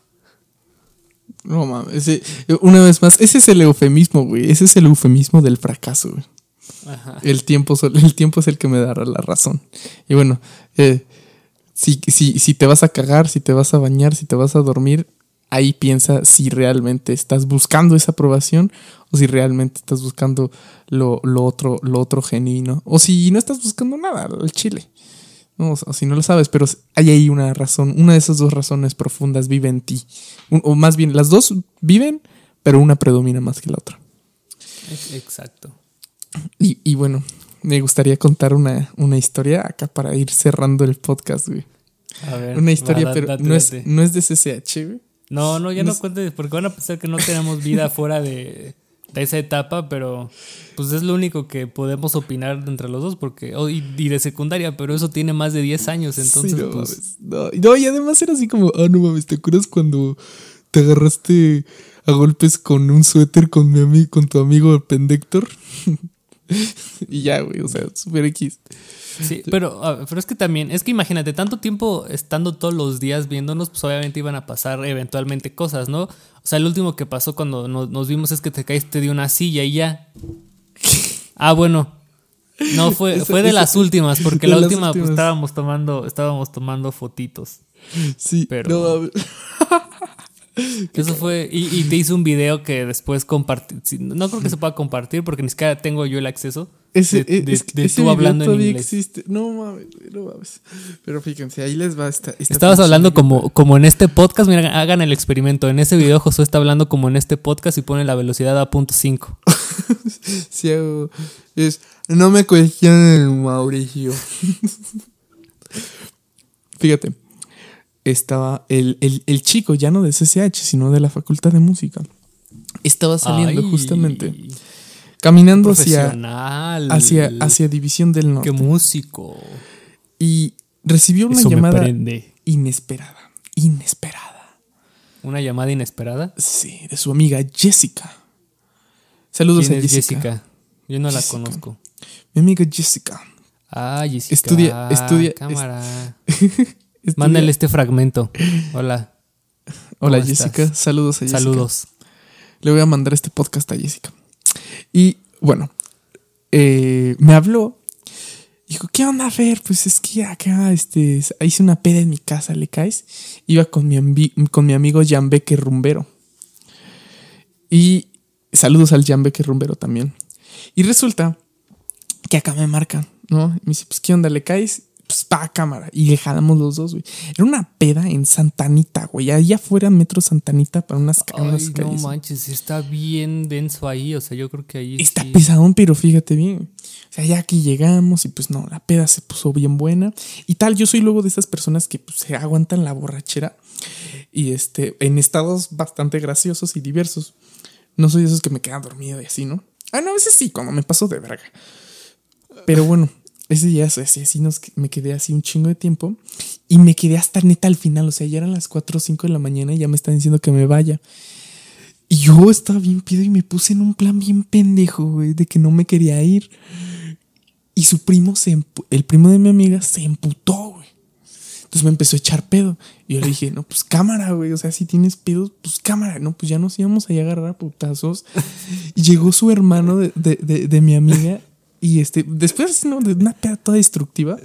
No mames, una vez más, ese es el eufemismo, güey, ese es el eufemismo del fracaso, güey. El, tiempo, el tiempo es el que me dará la razón. Y bueno, eh, si, si, si te vas a cagar, si te vas a bañar, si te vas a dormir, ahí piensa si realmente estás buscando esa aprobación o si realmente estás buscando lo, lo, otro, lo otro genuino. O si no estás buscando nada, el chile. No, o si no lo sabes, pero hay ahí una razón, una de esas dos razones profundas vive en ti. O más bien, las dos viven, pero una predomina más que la otra. Exacto. Y, y bueno, me gustaría contar una, una historia acá para ir cerrando el podcast, güey. A ver, una historia, pero no, es, no es de CCH, güey. No, no, ya no, cuentes, porque van a pensar que no tenemos vida fuera de, de, esa etapa, pero pues es lo único que podemos opinar entre los dos, porque, y, de secundaria, pero eso tiene más de 10 años, entonces no, pues... No, no, y además era así como, ah, no mames, ¿te acuerdas cuando te agarraste a golpes con un suéter con mi amigo, con tu amigo Pendector? y ya, güey, o sea, super X. Sí, pero, pero es que también, es que imagínate, tanto tiempo estando todos los días viéndonos, pues obviamente iban a pasar eventualmente cosas, ¿no? O sea, el último que pasó cuando nos, vimos es que te caíste de una silla y ya. Ah, bueno. No, fue, fue de las últimas, porque la última pues, estábamos tomando, estábamos tomando fotitos. Sí, pero. No, Eso fue. Y, te hice un video que después compartí. No creo que se pueda compartir porque ni siquiera tengo yo el acceso. Ese, de, tú hablando en inglés. existe. No mames, no mames. Pero fíjense, ahí les va esta. Estabas hablando como, como en este podcast. Mira, hagan el experimento. En ese video, Josué está hablando como en este podcast y pone la velocidad a punto 5. sí, es. No me cuestionen, Mauricio. Fíjate estaba el, chico, ya no de CCH, sino de la Facultad de Música. Estaba saliendo justamente. Caminando hacia, hacia, hacia División del Norte. ¡Qué músico! Y recibió una llamada inesperada. Inesperada. ¿Una llamada inesperada? Sí, de su amiga Jessica. Saludos a Jessica. Yo no la conozco. Mi amiga Jessica. Ah, Jessica. Estudia, estudia. Cámara. Mándale este fragmento. Hola. Hola Jessica, saludos a Jessica. Saludos. Le voy a mandar este podcast a Jessica. Y bueno, eh, me habló. Dijo, ¿qué onda, a ver? Pues es que acá este, hice una peda en mi casa, ¿le caes? Iba con mi, con mi amigo Jan Becker Rumbero. Y saludos al Jan Becker Rumbero también. Y resulta que acá me marcan, ¿no? Y me dice, pues, ¿qué onda, le caes? Pues pa cámara. Y le los dos, güey. Era una peda en Santanita, güey. Allá afuera, Metro Santanita, para unas, Ay, No manches, está bien denso ahí. O sea, yo creo que ahí. Está pesadón, pero fíjate bien. O sea, ya aquí llegamos y pues no, la peda se puso bien buena. Y tal, yo soy luego de esas personas que pues, se aguantan la borrachera. Y este, en estados bastante graciosos y diversos. No soy de esos que me quedan dormido y así, ¿no? Ah, no, a veces sí, cuando me paso de verga. Pero bueno, ese día así, así nos, me quedé así un chingo de tiempo y me quedé hasta neta al final. O sea, ya eran las 4 o 5 de la mañana y ya me están diciendo que me vaya. Y yo estaba bien pido y me puse en un plan bien pendejo, güey, de que no me quería ir. Y su primo, se el primo de mi amiga, se emputó, güey. Entonces me empezó a echar pedo. Y yo le dije, no, pues cámara, güey. O sea, si tienes pedos, pues cámara. No, pues ya nos íbamos a agarrar a putazos. Llegó su hermano de, de, de mi amiga y este, después de una peda toda destructiva,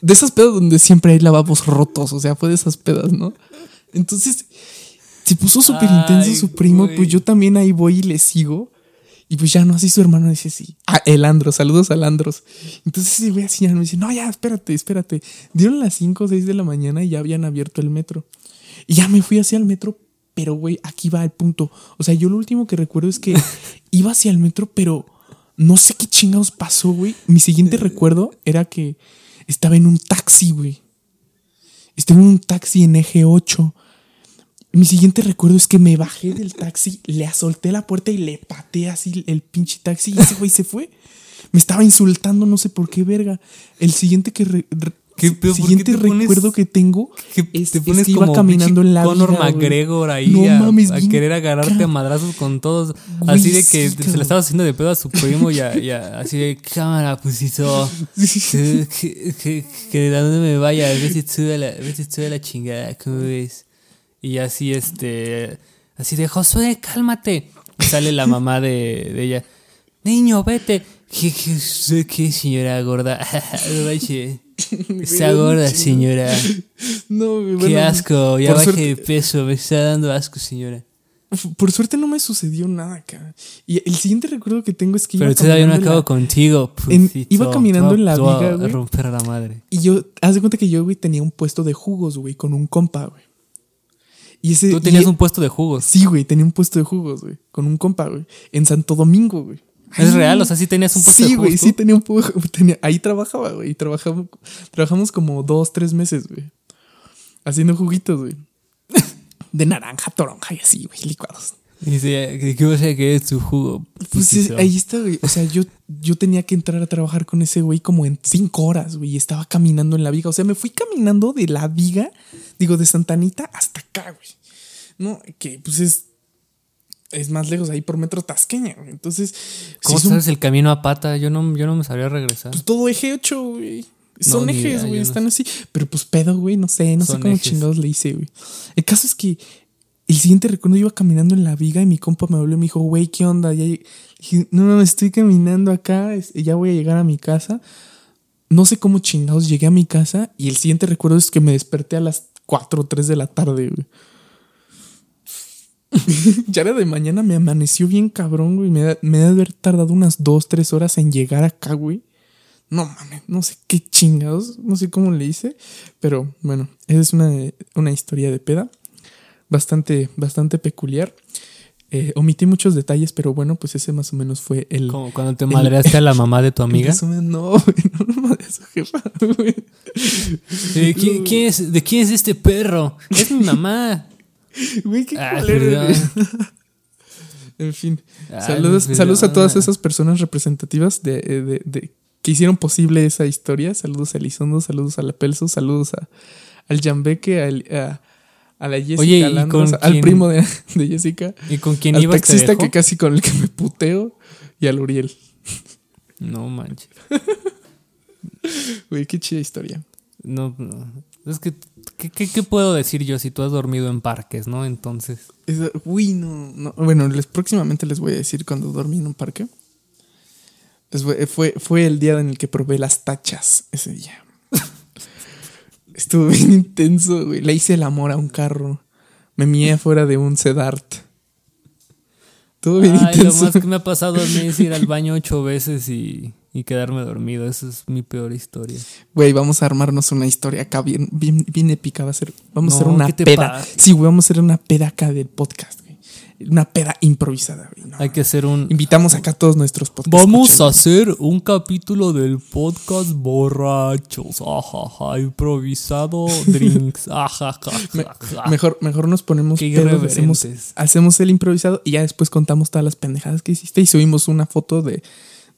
de esas pedas donde siempre hay lavabos rotos, o sea, fue de esas pedas, ¿no? Entonces, se puso súper intenso su primo, pues yo también ahí voy y le sigo. Y pues ya no, así su hermano dice sí. Ah, el Andros, saludos al Andros. Entonces ese güey así ya me dice, no, ya, espérate, espérate. Dieron las 5 o 6 de la mañana y ya habían abierto el metro. Y ya me fui hacia el metro, pero, güey, aquí va el punto. O sea, yo lo último que recuerdo es que iba hacia el metro, pero no sé qué chingados pasó, güey. Mi siguiente recuerdo era que estaba en un taxi, güey. Estaba en un taxi en eje 8. Mi siguiente recuerdo es que me bajé del taxi, le asolté la puerta y le pateé así el pinche taxi y ese güey se fue. Me estaba insultando, no sé por qué, verga. El siguiente que ¿Qué- pero por qué siguiente te pones- recuerdo que tengo Que es, te es pones que iba como caminando en la Conor vida. McGregor ahí No a, mames, a querer agarrarte a madrazos con todos. Güey, así de que sí, se cabrón. le estaba haciendo de pedo a su primo y, a- y a- así de cámara, pues hizo. Que, que, que, de dónde me vaya, a la, vete tú a la chingada, ¿cómo ves? Y así este. Así de Josué, cálmate. Y sale la mamá de, de ella. Niño, vete. ¿Qué, qué, qué señora gorda? Está gorda, señora. No, güey, Qué bueno, asco, ya bajé suerte- de peso, me está dando asco, señora. Por suerte no me sucedió nada, cara. Y el siguiente recuerdo que tengo es que Pero iba todavía no acabo la- contigo. en- iba caminando en la viga, güey. romper a la madre. Y yo, haz de cuenta que yo, güey, tenía un puesto de jugos, güey, con un compa, güey. Y ese. Tú tenías un puesto de jugos. Sí, güey, tenía un puesto de jugos, güey, con un compa, güey, en Santo Domingo, güey. ¿Es real? O sea, sí tenías un puesto Sí, de jugos. güey, sí tenía un puesto. tenía- ahí trabajaba, güey. y Trabajamos, trabajamos como dos, tres meses, güey. Haciendo juguitos, güey. De naranja, toronja y así, güey, licuados. Dice, ¿qué vas a querer tu jugo? Pues es- ahí está, güey. O sea, yo, yo tenía que entrar a trabajar con ese güey como en cinco horas, güey. Y estaba caminando en la viga. O sea, me fui caminando de la viga, digo, de Santanita hasta acá, güey. No, que pues es. Es más lejos ahí por metro Tasqueña, güey. Entonces. ¿Cómo un- sabes el camino a pata? Yo no, yo no me sabría regresar. pues todo eje 8, güey. Son No, ejes, idea, güey, no están así. Pero pues pedo, güey, no sé, no sé cómo ejes. chingados le hice, güey. El caso es que el siguiente recuerdo iba caminando en la viga y mi compa me habló y me dijo, güey, ¿qué onda? Ya lleg-". dije, no, no, estoy caminando acá, ya voy a llegar a mi casa. No sé cómo chingados llegué a mi casa y el siguiente recuerdo es que me desperté a las 4 o 3 de la tarde, güey. ya era de mañana, me amaneció bien cabrón, güey. Me, da- me debe haber tardado unas 2, 3 horas en llegar acá, güey. No mames, no sé qué chingados, no sé cómo le hice, pero bueno, esa es una, una historia de peda bastante, bastante peculiar. Eh, omití muchos detalles, pero bueno, pues ese más o menos fue el. Como cuando te madreaste a la mamá de tu amiga. resumen. No, güey, no, no madre a su jefa, güey. Eh, ¿quién, quién es, ¿De quién es este perro? Es mi mamá. Güey, qué Ah, culero. En fin, Ay, saludos, saludos a todas esas personas representativas de, eh, de- de- que hicieron posible esa historia. Saludos a Elizondo, saludos a la Pelso, saludos a, al Jambeque, a, a la Jessica Oye, ¿y Landros, con al quién- primo de, de Jessica, ¿Y con quién al te taxista dejó? que casi con el que me puteo y al Uriel. No manches. Güey, qué chida historia. No, no. Es que, ¿qué, qué, qué puedo decir yo si tú has dormido en parques, no? Entonces. Uy, no, no. Bueno, les, próximamente les voy a decir cuando dormí en un parque. Les voy- fue, fue el día en el que probé las tachas ese día. Estuvo bien intenso, güey. Le hice el amor a un carro. Me mié afuera de un Sedart. Estuvo bien Ay, lo intenso. más que me ha pasado a mí es ir al baño ocho veces y, y quedarme dormido. Esa es mi peor historia. Güey, vamos a armarnos una historia acá bien, bien, bien épica. Va a ser, vamos a hacer una ¿qué te peda. pasa? Sí, güey, vamos a hacer una peda acá del podcast, güey. Una peda improvisada, güey. No, Hay que hacer un. Invitamos acá a todos nuestros podcasts. Vamos a hacer un capítulo del podcast borrachos. Ajaja, improvisado drinks. Ajaja. Mejor, mejor nos ponemos Qué pedos, hacemos el improvisado y ya después contamos todas las pendejadas que hiciste y subimos una foto de,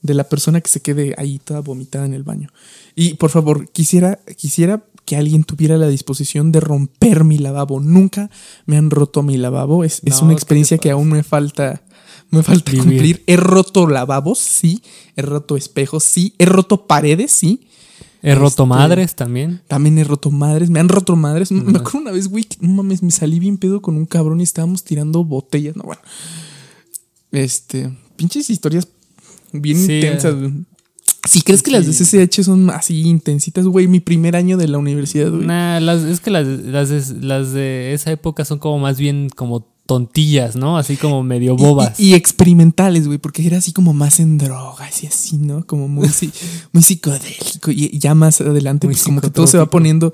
de la persona que se quede ahí toda vomitada en el baño. Y por favor, quisiera, quisiera que alguien tuviera la disposición de romper mi lavabo. Nunca me han roto mi lavabo. Es, es una ¿qué experiencia que aún me falta. Me falta Vivir. cumplir. He roto lavabos, sí. He roto espejos, sí. He roto paredes, sí. He roto Este- madres también. También he roto madres, me han roto madres. Me acuerdo una vez, güey, no mames, me salí bien pedo con un cabrón y estábamos tirando botellas. No, bueno. Este, pinches historias bien Sí, intensas. eh. güey. Si crees que las de. CCH son así intensitas, güey, mi primer año de la universidad, güey. Nah, las, es que las, las, de, las de esa época son como más bien como tontillas, ¿no? Así como medio bobas. Y, y experimentales, güey, porque era así como más en drogas y así, ¿no? Como muy, si- muy psicodélico. Y ya más adelante, Muy pues como que todo se va poniendo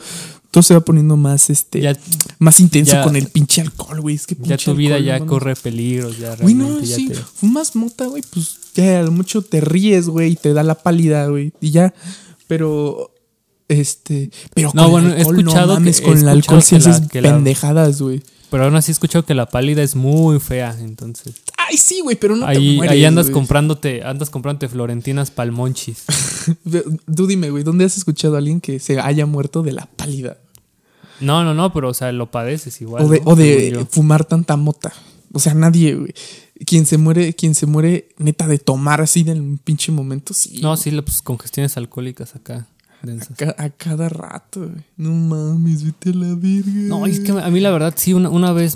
todo se va poniendo más, este, Ya, más intenso ya- con el pinche alcohol, güey. Es que ya tu vida alcohol, ya corre peligros, ya Güey, no, ya sí, te- fumas mota, güey, pues ya a lo mucho te ríes, güey, y te da la pálida, güey, y ya, pero, este, pero No, con bueno, el he escuchado no que- mames, he con el alcohol que la- haces que pendejadas, güey. Pero aún así he escuchado que la pálida es muy fea, entonces. Ay, sí, güey, pero no te ahí, mueres, ahí andas comprándote, andas comprándote florentinas palmonchis. Ve- Tú dime, güey, ¿dónde has escuchado a alguien que se haya muerto de la pálida? No, no, no, pero o sea, lo padeces igual. o de, ¿no? o de Según yo. fumar tanta mota. O sea, nadie, güey. Quien se muere, quien se muere neta de tomar así en un pinche momento, sí. No, sí, pues congestiones alcohólicas acá. Ca- a cada rato, güey. No mames, vete a la verga. No, es que a mí la verdad sí, una, una vez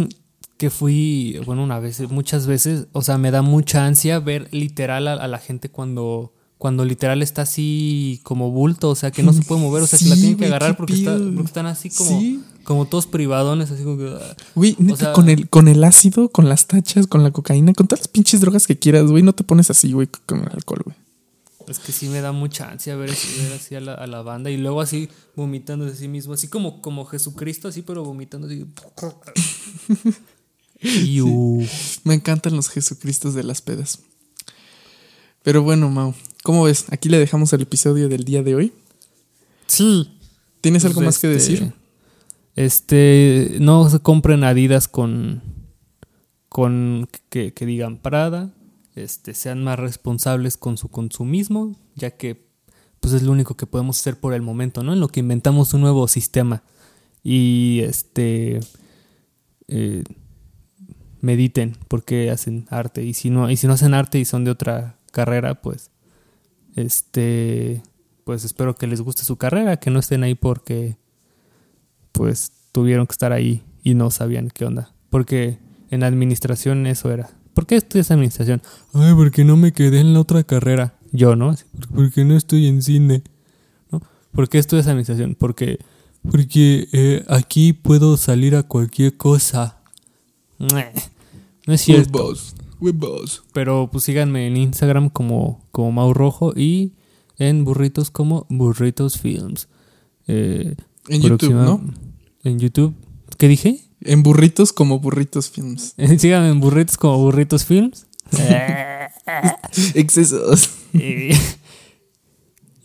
que fui, bueno, una vez, muchas veces, o sea, me da mucha ansia ver literal a, a la gente cuando, cuando literal está así como bulto, o sea, que no se puede mover, o sea, que la tienen que agarrar porque, está- están así como, Sí. como todos privadones, así como que... ah. Güey, sea- con, el, con el ácido, con las tachas, con la cocaína, con todas las pinches drogas que quieras, güey, no te pones así, güey, con el alcohol, güey. Es que sí me da mucha ansia ver, así- ver así a la, a la banda y luego así vomitando de sí mismo, así como, como Jesucristo, así, pero vomitando así. Me encantan los Jesucristos de las pedas. Pero bueno, Mau, ¿cómo ves? Aquí le dejamos el episodio del día de hoy. Sí. ¿Tienes algo Pues, más que este, decir? Este, no se compren Adidas con, con que, que digan Prada. Este, sean más responsables con su consumismo, ya que pues es lo único que podemos hacer por el momento, ¿no? En lo que inventamos un nuevo sistema. Y este eh, mediten porque hacen arte. Y si no, y si no hacen arte y son de otra carrera, pues este pues espero que les guste su carrera, que no estén ahí porque pues tuvieron que estar ahí y no sabían qué onda. Porque en administración eso era. ¿Por qué estudias administración? Ay, porque no me quedé en la otra carrera. Yo, ¿no? Así, "¿Por- Porque no estoy en cine. ¿No? ¿Por qué estudias administración? Porque, porque eh, aquí puedo salir a cualquier cosa. No es cierto. Huevos, huevos. Pero pues síganme en Instagram como, como Mau Rojo y en Burritos como Burritos Films. Eh, En YouTube, ¿no? En YouTube. ¿Qué dije? En burritos como burritos films. Síganme en Burritos como Burritos Films. Excesos. y,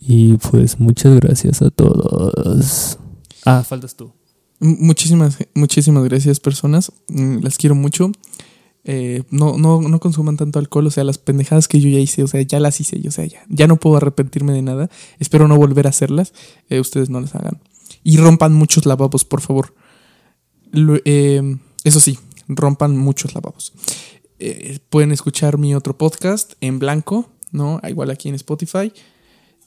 y, pues muchas gracias a todos. Ah, faltas tú. Muchísimas, muchísimas gracias, personas. Mm, Las quiero mucho. Eh, no, no, no consuman tanto alcohol. O sea, las pendejadas que yo ya hice, o sea, ya las hice. yo, O sea, ya, ya no puedo arrepentirme de nada. Espero no volver a hacerlas. Eh, ustedes no las hagan. Y rompan muchos lavabos, por favor. Eh, eso sí, rompan muchos lavabos. Eh, pueden escuchar mi otro podcast en blanco, ¿no? Igual aquí en Spotify.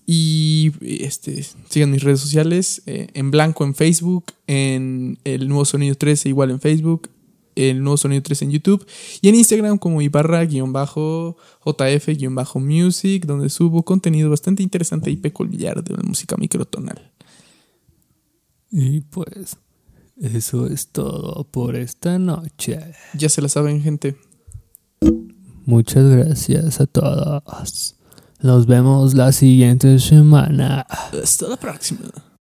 Y este, sigan mis redes sociales en blanco en Facebook, en el nuevo sonido 13 igual en Facebook, el nuevo sonido 13 en YouTube y en Instagram como ibarra-jf-music, donde subo contenido bastante interesante y peculiar de la música microtonal. Y pues eso es todo por esta noche. Ya se la saben, gente. Muchas gracias a todos. Nos vemos la siguiente semana. Hasta la próxima.